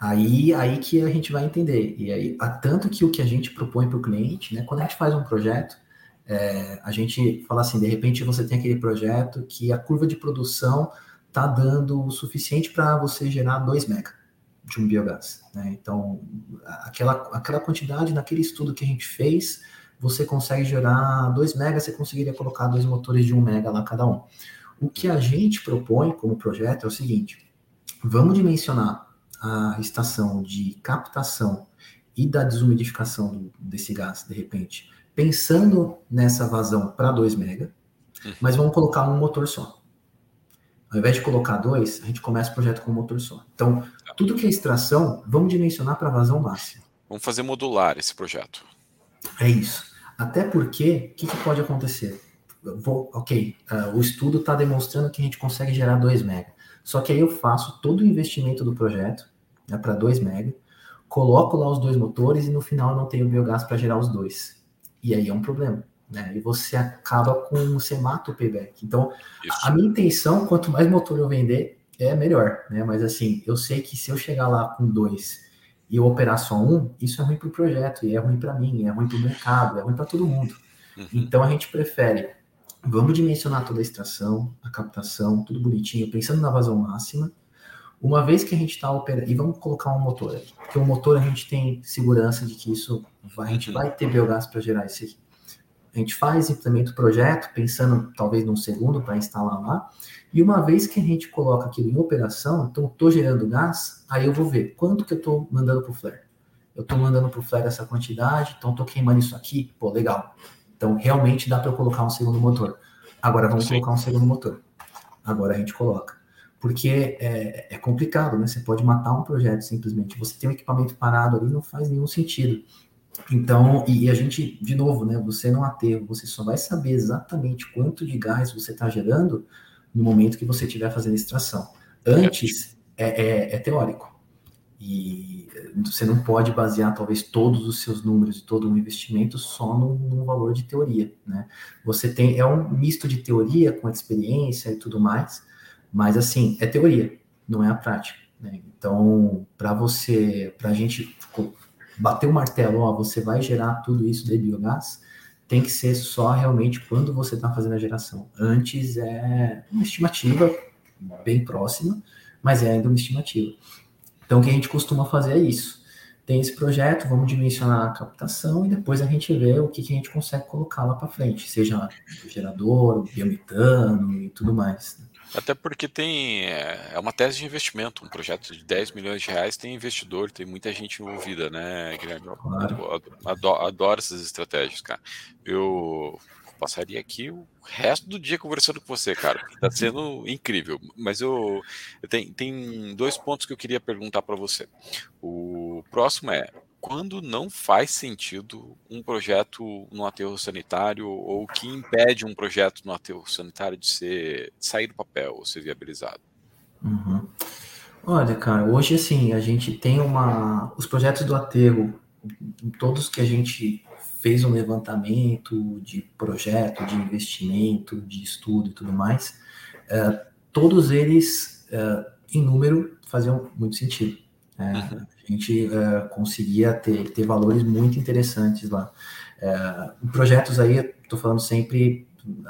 Aí, aí que a gente vai entender. E aí, tanto que o que a gente propõe para o cliente, né? Quando a gente faz um projeto, é, a gente fala assim, de repente você tem aquele projeto que a curva de produção está dando o suficiente para você gerar 2 mega de um biogás. Né? Então, aquela, aquela quantidade naquele estudo que a gente fez, você consegue gerar 2 mega, você conseguiria colocar dois motores de 1 um mega lá cada um. O que a gente propõe como projeto é o seguinte, vamos dimensionar a estação de captação e da desumidificação desse gás, de repente, pensando nessa vazão para 2 mega, uhum. mas vamos colocar um motor só. Ao invés de colocar dois, a gente começa o projeto com um motor só. Então, tudo que é extração, vamos dimensionar para vazão máxima. Vamos fazer modular esse projeto. É isso. Até porque, o que, que, pode acontecer? Vou, ok, uh, o estudo está demonstrando que a gente consegue gerar 2 mega. Só que aí eu faço todo o investimento do projeto né, para 2 mega, coloco lá os dois motores e no final eu não tenho biogás para gerar os dois. E aí é um problema. Né? E você acaba com. Você mata o payback. Então, Isso. a minha intenção, quanto mais motor eu vender, é melhor. Né? Mas assim, eu sei que se eu chegar lá com dois e eu operar só um, isso é ruim para o projeto, e é ruim para mim, é ruim para o mercado, é ruim para todo mundo. Uhum. Então a gente prefere, vamos dimensionar toda a extração, a captação, tudo bonitinho, pensando na vazão máxima. Uma vez que a gente está operando, e vamos colocar um motor aí, porque o motor a gente tem segurança de que isso vai, a gente vai ter biogás para gerar isso aqui. A gente faz, implementa o projeto, pensando talvez num segundo para instalar lá, e uma vez que a gente coloca aquilo em operação, então estou gerando gás, aí eu vou ver quanto que eu estou mandando para o flare. Eu estou mandando para o flare essa quantidade, então estou queimando isso aqui, pô, legal. Então realmente dá para eu colocar um segundo motor. Agora vamos Sim. colocar um segundo motor. Agora a gente coloca porque é, é, complicado, né? Você pode matar um projeto simplesmente. Você tem um equipamento parado ali, não faz nenhum sentido. Então, e, a gente, de novo, né? Você não aterro, você só vai saber exatamente quanto de gás você está gerando no momento que você estiver fazendo extração. Antes é, é, é, teórico. E você não pode basear talvez todos os seus números e todo o investimento só no, no valor de teoria, né? Você tem é um misto de teoria com experiência e tudo mais mas, assim, é teoria, não é a prática. Né? Então, para você, para a gente bater o martelo, ó, você vai gerar tudo isso de biogás, tem que ser só realmente quando você está fazendo a geração. Antes é uma estimativa bem próxima, mas é ainda uma estimativa. Então, o que a gente costuma fazer é isso. Tem esse projeto, vamos dimensionar a captação e depois a gente vê o que, que a gente consegue colocar lá para frente, seja gerador, biometano e tudo mais. Né? Até porque tem é, é uma tese de investimento, um projeto de 10 milhões de reais tem investidor, tem muita gente envolvida, né, Guilherme? Eu adoro, adoro essas estratégias, cara. Eu passaria aqui o resto do dia conversando com você, cara. Está sendo incrível. Mas eu, eu tenho, tem dois pontos que eu queria perguntar para você. O próximo é quando não faz sentido um projeto no aterro sanitário ou o que impede um projeto no aterro sanitário de ser de sair do papel ou ser viabilizado? Uhum. Olha, cara, hoje assim a gente tem uma os projetos do aterro, todos que a gente fez um levantamento de projeto, de investimento, de estudo e tudo mais, uh, todos eles uh, em número faziam muito sentido. É, uhum. A gente uh, conseguia ter, ter valores muito interessantes lá. Uh, projetos aí, estou falando sempre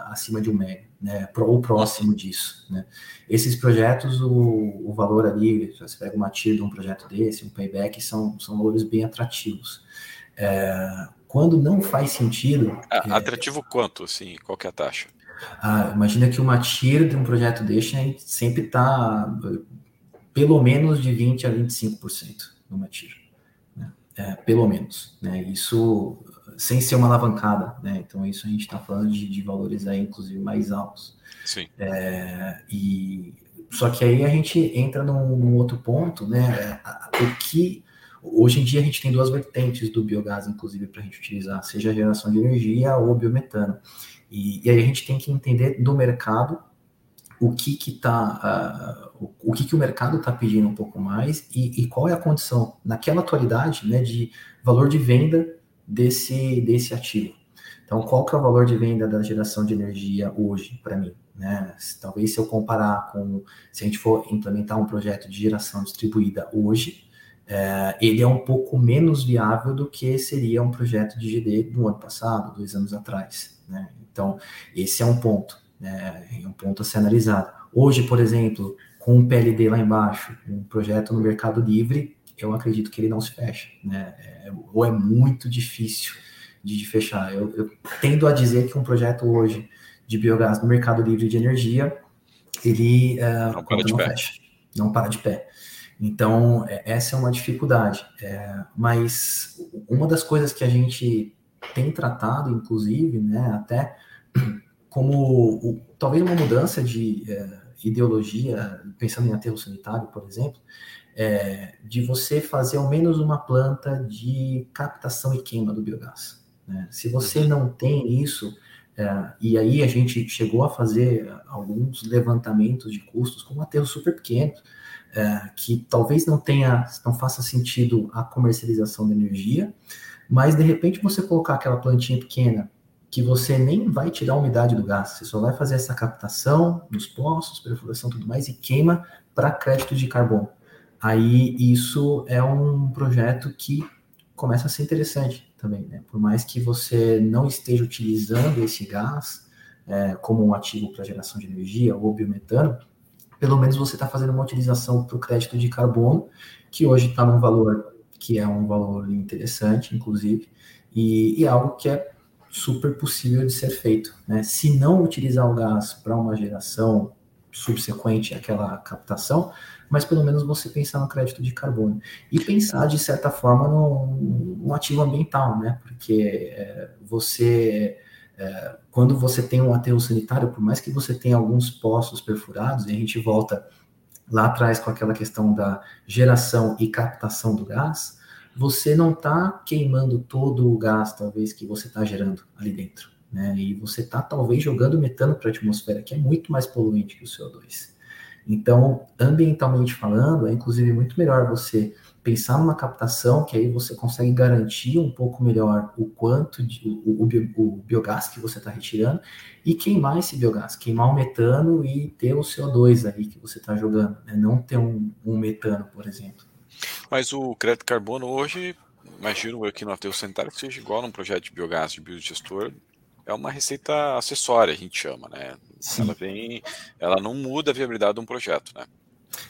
acima de um mega, né, ou próximo disso. Né. Esses projetos, o, o valor ali, você pega uma TIR de um projeto desse, um payback, são, são valores bem atrativos. É, quando não faz sentido... É, atrativo é, quanto, assim, qual que é a taxa? Ah, imagina que uma TIR de um projeto desse sempre está pelo menos de 20% a 25% numa tira. Né? É, pelo menos. Né? Isso sem ser uma alavancada. Né? Então, isso a gente está falando de, de, valores aí, inclusive, mais altos. Sim. É, e, só que aí a gente entra num, num outro ponto, né? O que hoje em dia a gente tem duas vertentes do biogás, inclusive, para a gente utilizar, seja a geração de energia ou biometano. E, e aí a gente tem que entender do mercado o que que tá, uh, o, que que o mercado está pedindo um pouco mais e, e, qual é a condição naquela atualidade, né, de valor de venda desse desse ativo. Então, qual que é o valor de venda da geração de energia hoje para mim? Né? Talvez se eu comparar com, se a gente for implementar um projeto de geração distribuída hoje, é, ele é um pouco menos viável do que seria um projeto de GD do ano passado, dois anos atrás. Né? Então, esse é um ponto né, é um ponto a ser analisado. Hoje, por exemplo, com o PLD lá embaixo, um projeto no Mercado Livre, eu acredito que ele não se fecha, né? É, ou é muito difícil de, de fechar. Eu, eu, tendo a dizer que um projeto hoje de biogás no Mercado Livre de Energia, ele é, não, para de não pé. fecha, não para de pé. Então, é, essa é uma dificuldade. É, mas uma das coisas que a gente tem tratado, inclusive, né, até como o, talvez uma mudança de é, ideologia, pensando em aterro sanitário, por exemplo, é, de você fazer ao menos uma planta de captação e queima do biogás. Né? Se você uhum. não tem isso, é, e aí a gente chegou a fazer alguns levantamentos de custos com aterros super pequenos, é, que talvez não tenha, não faça sentido a comercialização da energia, mas de repente você colocar aquela plantinha pequena que você nem vai tirar a umidade do gás, você só vai fazer essa captação nos poços, perfuração tudo mais e queima para crédito de carbono. Aí isso é um projeto que começa a ser interessante também, né? Por mais que você não esteja utilizando esse gás é, como um ativo para geração de energia ou biometano, pelo menos você está fazendo uma utilização para o crédito de carbono, que hoje está num valor que é um valor interessante, inclusive, e, e algo que é super possível de ser feito. Né? Se não utilizar o gás para uma geração subsequente àquela captação, mas pelo menos você pensar no crédito de carbono. E pensar, de certa forma, no, ativo ambiental, né? Porque é, você, é, quando você tem um aterro sanitário, por mais que você tenha alguns poços perfurados, e a gente volta lá atrás com aquela questão da geração e captação do gás, você não está queimando todo o gás, talvez, que você está gerando ali dentro. Né? E você está, talvez, jogando metano para a atmosfera, que é muito mais poluente que o CO2. Então, ambientalmente falando, é inclusive muito melhor você pensar numa captação, que aí você consegue garantir um pouco melhor o quanto de, o, o, o biogás que você está retirando e queimar esse biogás, queimar o metano e ter o CO2 aí que você está jogando, né? não ter um, um metano, por exemplo. Mas o crédito carbono hoje, imagino eu que no aterro sanitário que seja igual num projeto de biogás de biodigestor, é uma receita acessória, a gente chama, né? Sim. Ela vem, ela não muda a viabilidade de um projeto, né?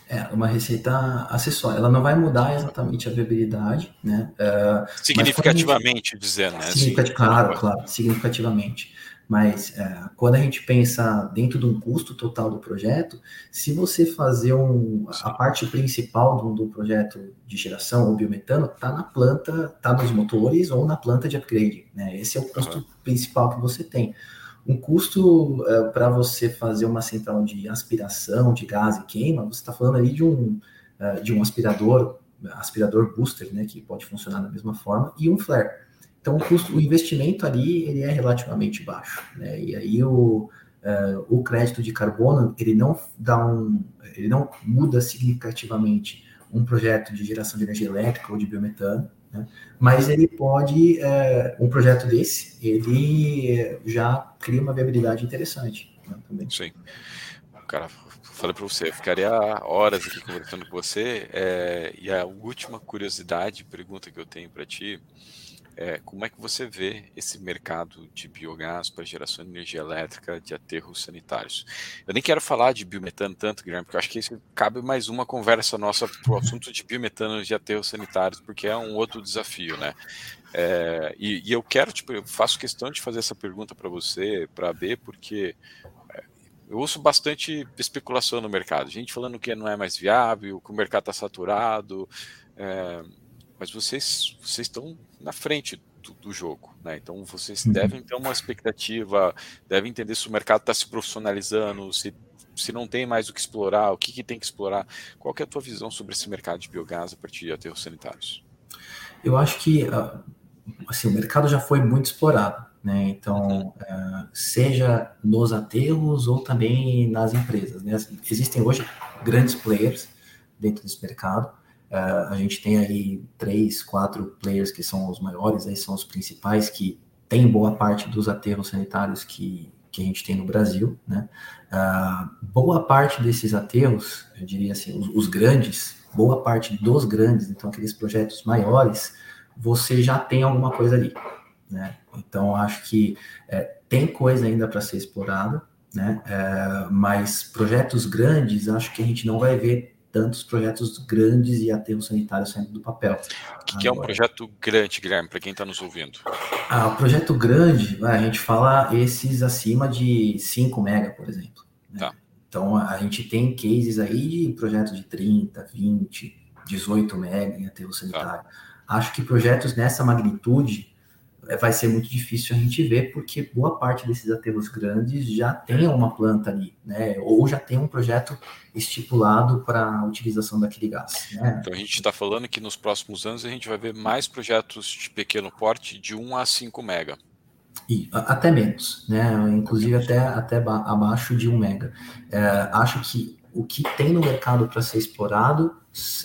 É uma receita acessória. Ela não vai mudar exatamente a viabilidade, né? Uh, significativamente, gente... dizendo, né? Claro, claro, significativamente. Mas é, quando a gente pensa dentro de um custo total do projeto, se você fazer um, a parte principal do, do projeto de geração ou biometano, está na planta, está nos motores ou na planta de upgrade. Né? Esse é o custo uhum. principal que você tem. Um custo é, para você fazer uma central de aspiração de gás e queima, você está falando ali de um, é, de um aspirador aspirador booster, né, que pode funcionar da mesma forma, e um flare. Então, o, custo, o investimento ali ele é relativamente baixo, né? E aí o, uh, o crédito de carbono ele não dá um, ele não muda significativamente um projeto de geração de energia elétrica ou de biometano, né? mas ele pode, uh, um projeto desse, ele já cria uma viabilidade interessante né. Sim. Cara, falei para você, ficaria horas aqui conversando com você. É, e a última curiosidade, pergunta que eu tenho para ti é, como é que você vê esse mercado de biogás para geração de energia elétrica de aterros sanitários? Eu nem quero falar de biometano tanto, Guilherme, porque eu acho que isso cabe mais uma conversa nossa para o assunto de biometano de aterros sanitários, porque é um outro desafio, né? É, e, e, eu quero, tipo, eu faço questão de fazer essa pergunta para você, para a B, porque é, eu ouço bastante especulação no mercado, gente falando que não é mais viável, que o mercado está saturado. É, mas vocês, vocês estão na frente do, do jogo, né? Então vocês uhum. devem ter uma expectativa, devem entender se o mercado está se profissionalizando, se, se não tem mais o que explorar, o que, que tem que explorar. Qual que é a tua visão sobre esse mercado de biogás a partir de aterros sanitários? Eu acho que ah, assim, o mercado já foi muito explorado, né? Então, uh, seja nos aterros ou também nas empresas, né? Existem hoje grandes players dentro desse mercado. Uh, a gente tem aí três, quatro players que são os maiores, aí são os principais que têm boa parte dos aterros sanitários que, que a gente tem no Brasil, né? Uh, boa parte desses aterros, eu diria assim, os, os, grandes, boa parte dos grandes, então aqueles projetos maiores, você já tem alguma coisa ali, né? Então acho que é, tem coisa ainda para ser explorada, né? É, mas projetos grandes, acho que a gente não vai ver tantos projetos grandes e aterros sanitários saindo do papel. O que, que é um projeto grande, Guilherme, para quem está nos ouvindo? Ah, o projeto grande, a gente fala esses acima de 5 mega, por exemplo. Né? Tá. Então, a gente tem cases aí de projetos de 30, 20, 18 mega em aterro sanitário. Tá. Acho que projetos nessa magnitude vai ser muito difícil a gente ver, porque boa parte desses aterros grandes já tem uma planta ali, né? Ou já tem um projeto estipulado para a utilização daquele gás. Né? Então a gente está falando que nos próximos anos a gente vai ver mais projetos de pequeno porte de 1 a 5 mega. E, até menos, né? Inclusive até, até abaixo de 1 mega. É, acho que o que tem no mercado para ser explorado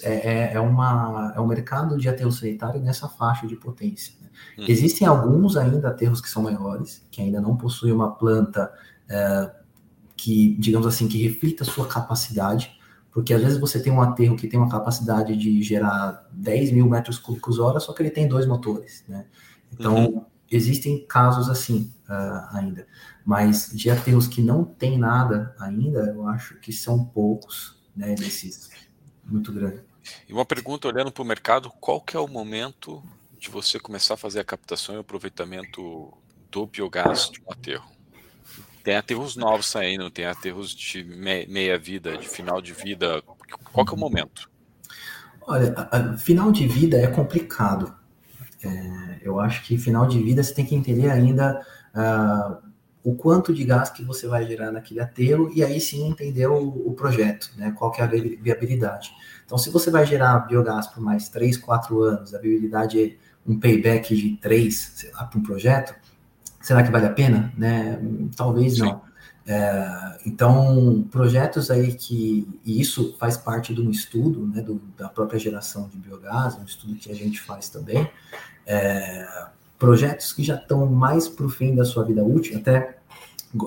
é, é, é, uma, é um mercado de aterro sanitário nessa faixa de potência. Uhum. Existem alguns ainda aterros que são maiores, que ainda não possuem uma planta é, que, digamos assim, que reflita a sua capacidade, porque às vezes você tem um aterro que tem uma capacidade de gerar 10 mil metros cúbicos hora, só que ele tem dois motores, né? Então, uhum. existem casos assim uh, ainda. Mas de aterros que não tem nada ainda, eu acho que são poucos, né, desses muito grandes. E uma pergunta olhando para o mercado, qual que é o momento de você começar a fazer a captação e o aproveitamento do biogás de um aterro. Tem aterros novos saindo, tem aterros de meia vida, de final de vida. Qual que é o momento? Olha, a, a, final de vida é complicado. É, eu acho que final de vida você tem que entender ainda uh, o quanto de gás que você vai gerar naquele aterro e aí sim entender o, o projeto, né? Qual que é a viabilidade. Então, se você vai gerar biogás por mais 3, 4 anos, a viabilidade é um payback de três para um projeto, será que vale a pena? Né? Talvez Sim. não. É, então, projetos aí que, e isso faz parte de um estudo né, do, da própria geração de biogás, um estudo que a gente faz também, é, projetos que já estão mais para o fim da sua vida útil, até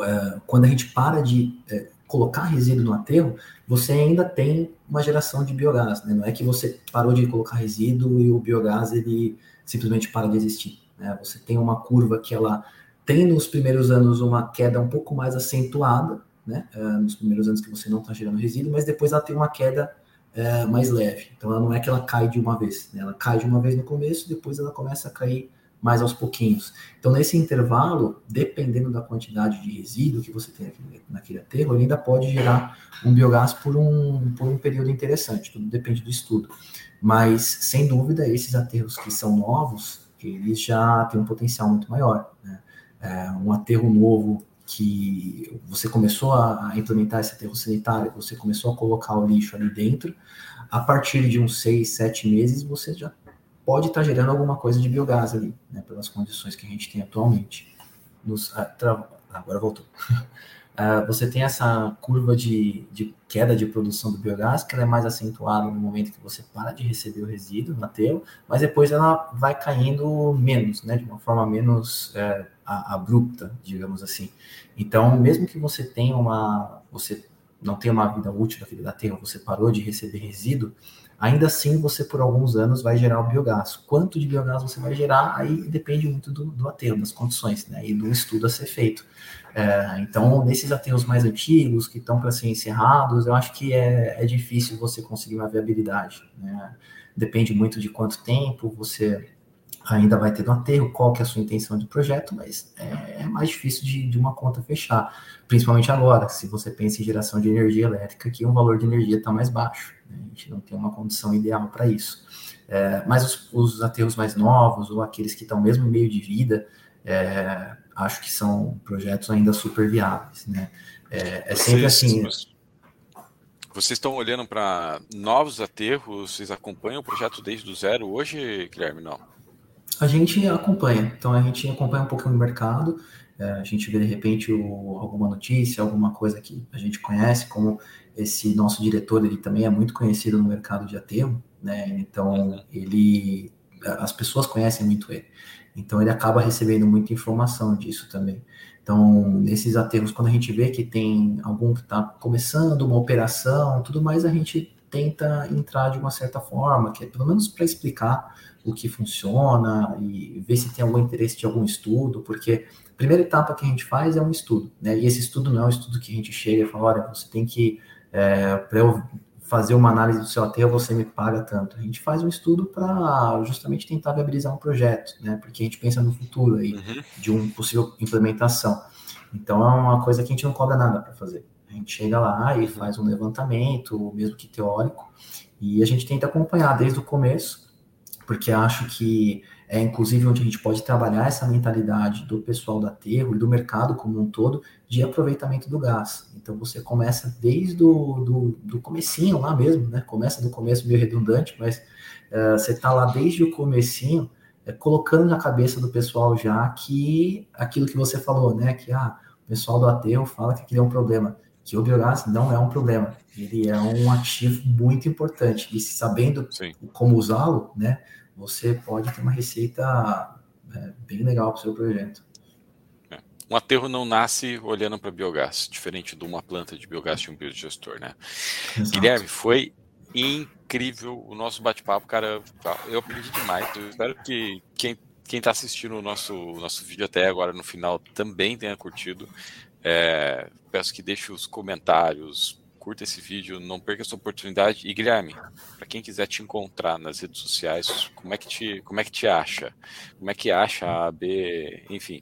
é, quando a gente para de é, colocar resíduo no aterro, você ainda tem uma geração de biogás, né? não é que você parou de colocar resíduo e o biogás ele simplesmente para de existir. Né? Você tem uma curva que ela tem nos primeiros anos uma queda um pouco mais acentuada, né? Uh, nos primeiros anos que você não está gerando resíduo, mas depois ela tem uma queda uh, mais leve. Então ela não é que ela cai de uma vez, né? ela cai de uma vez no começo, depois ela começa a cair mais aos pouquinhos. Então nesse intervalo, dependendo da quantidade de resíduo que você tem naquele aterro, ele ainda pode gerar um biogás por um, por um período interessante, tudo depende do estudo. Mas, sem dúvida, esses aterros que são novos, eles já têm um potencial muito maior. Né? É, um aterro novo que você começou a implementar esse aterro sanitário, você começou a colocar o lixo ali dentro, a partir de uns seis, sete meses, você já pode estar tá gerando alguma coisa de biogás ali, né, pelas condições que a gente tem atualmente. Nos, ah, tra... agora voltou. uh, [LAUGHS] você tem essa curva de, de, queda de produção do biogás, que ela é mais acentuada no momento que você para de receber o resíduo no mas depois ela vai caindo menos, né, de uma forma menos uh, abrupta, digamos assim. Então, mesmo que você tenha uma, você não tenha uma vida útil da vida da terra, você parou de receber resíduo, ainda assim você por alguns anos vai gerar o biogás. Quanto de biogás você vai gerar, aí depende muito do, do aterro, das condições, né, e do estudo a ser feito. É, então, nesses aterros mais antigos, que estão para ser encerrados, eu acho que é, é difícil você conseguir uma viabilidade. Né? Depende muito de quanto tempo você ainda vai ter no aterro, qual que é a sua intenção de projeto, mas é, é mais difícil de, de, uma conta fechar, principalmente agora, se você pensa em geração de energia elétrica, que o valor de energia está mais baixo? A gente não tem uma condição ideal para isso. É, mas os, os, aterros mais novos, ou aqueles que estão mesmo meio de vida, é, acho que são projetos ainda super viáveis, né? É, é sempre assim... Vocês estão olhando para novos aterros? Vocês acompanham o projeto desde o zero hoje, Guilherme? Não. A gente acompanha, então a gente acompanha um pouquinho o mercado, é, a gente vê de repente o, alguma notícia, alguma coisa que a gente conhece, como esse nosso diretor, ele também é muito conhecido no mercado de aterro, né? Então ele, as pessoas conhecem muito ele, então ele acaba recebendo muita informação disso também. Então, nesses aterros, quando a gente vê que tem algum que está começando uma operação, tudo mais, a gente tenta entrar de uma certa forma, que é pelo menos para explicar o que funciona e ver se tem algum interesse de algum estudo, porque a primeira etapa que a gente faz é um estudo, né? E esse estudo não é um estudo que a gente chega e fala, olha, você tem que, é, para eu fazer uma análise do seu aterro, você me paga tanto. A gente faz um estudo para justamente tentar viabilizar um projeto, né? Porque a gente pensa no futuro aí, uhum. de uma possível implementação. Então é uma coisa que a gente não cobra nada para fazer. A gente chega lá e uhum. faz um levantamento, mesmo que teórico, e a gente tenta acompanhar desde o começo porque acho que é inclusive onde a gente pode trabalhar essa mentalidade do pessoal da Aterro e do mercado como um todo de aproveitamento do gás. Então você começa desde do, do, do comecinho lá mesmo, né? Começa do começo meio redundante, mas uh, você está lá desde o comecinho é, colocando na cabeça do pessoal já que aquilo que você falou, né? Que ah, o pessoal do aterro fala que aquilo é um problema. Que o biogás não é um problema. Ele é um ativo muito importante. E sabendo Sim. como usá-lo, né? você pode ter uma receita é, bem legal para o seu projeto. Um aterro não nasce olhando para biogás, diferente de uma planta de biogás de um biodigestor, né? Exato. Guilherme, foi incrível o nosso bate-papo, cara. Eu aprendi demais. Eu espero que quem quem está assistindo o nosso, nosso vídeo até agora no final também tenha curtido. É, peço que deixe os comentários, curta esse vídeo, não perca essa oportunidade. E Guilherme, para quem quiser te encontrar nas redes sociais, como é que te, como é que te acha? Como é que acha a AB, enfim?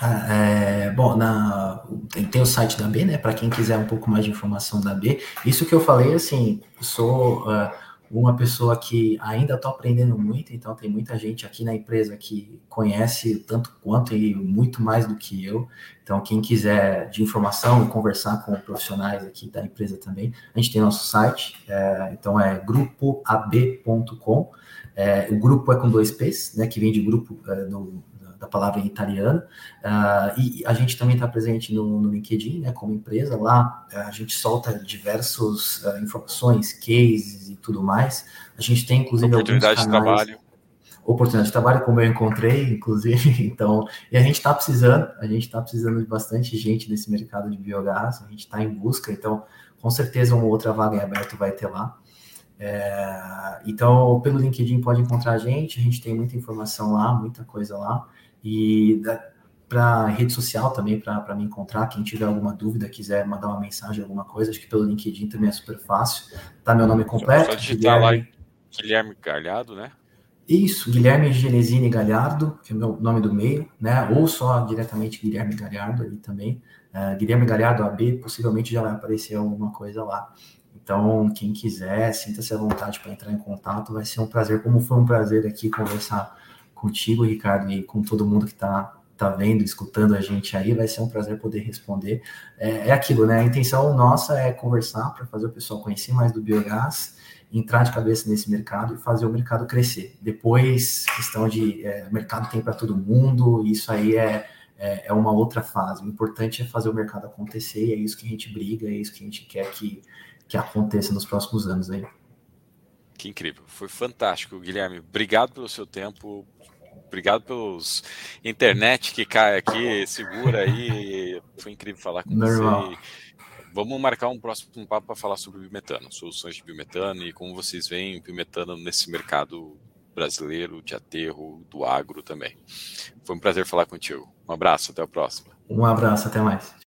Ah, é, bom, na, tem, tem, o site da B, né? Para quem quiser um pouco mais de informação da B. Isso que eu falei, assim, sou uh, uma pessoa que ainda estou aprendendo muito, então tem muita gente aqui na empresa que conhece tanto quanto e muito mais do que eu. Então, quem quiser de informação e conversar com profissionais aqui da empresa também, a gente tem nosso site, é, então é grupoab.com. É, o grupo é com dois P's, né, que vem de grupo é, do, da palavra em italiano. Uh, e a gente também está presente no, no, LinkedIn, né, como empresa. Lá a gente solta diversas uh, informações, cases e tudo mais. A gente tem, inclusive, oportunidade de trabalho. Oportunidade de trabalho, como eu encontrei, inclusive. [LAUGHS] Então, e a gente está precisando, a gente está precisando de bastante gente nesse mercado de biogás. A gente está em busca, então, com certeza, uma outra vaga em aberto vai ter lá. É, então, pelo LinkedIn pode encontrar a gente, a gente tem muita informação lá, muita coisa lá. E para rede social também, para me encontrar, quem tiver alguma dúvida, quiser mandar uma mensagem, alguma coisa, acho que pelo LinkedIn também é super fácil. Tá meu nome completo. Só digitar Guilherme... lá Guilherme Galhardo, né? Isso, Guilherme Genesini Galhardo, que é o meu nome do meio, né? Ou só diretamente Guilherme Galhardo ali também. Uh, Guilherme Galhardo AB, possivelmente já vai aparecer alguma coisa lá. Então, quem quiser, sinta-se à vontade para entrar em contato, vai ser um prazer, como foi um prazer aqui conversar contigo, Ricardo, e com todo mundo que está tá vendo, escutando a gente aí, vai ser um prazer poder responder. É, é aquilo, né? A intenção nossa é conversar para fazer o pessoal conhecer mais do biogás, entrar de cabeça nesse mercado e fazer o mercado crescer. Depois, questão de é, mercado tem para todo mundo, isso aí é, é, é, uma outra fase. O importante é fazer o mercado acontecer e é isso que a gente briga, é isso que a gente quer que, que aconteça nos próximos anos aí. Que incrível, foi fantástico, Guilherme. Obrigado pelo seu tempo, obrigado pelos internet que cai aqui, segura aí. Foi incrível falar com Normal. você. Vamos marcar um próximo papo para falar sobre biometano, soluções de biometano e como vocês veem biometano nesse mercado brasileiro de aterro, do agro também. Foi um prazer falar contigo. Um abraço, até a próxima. Um abraço, até mais.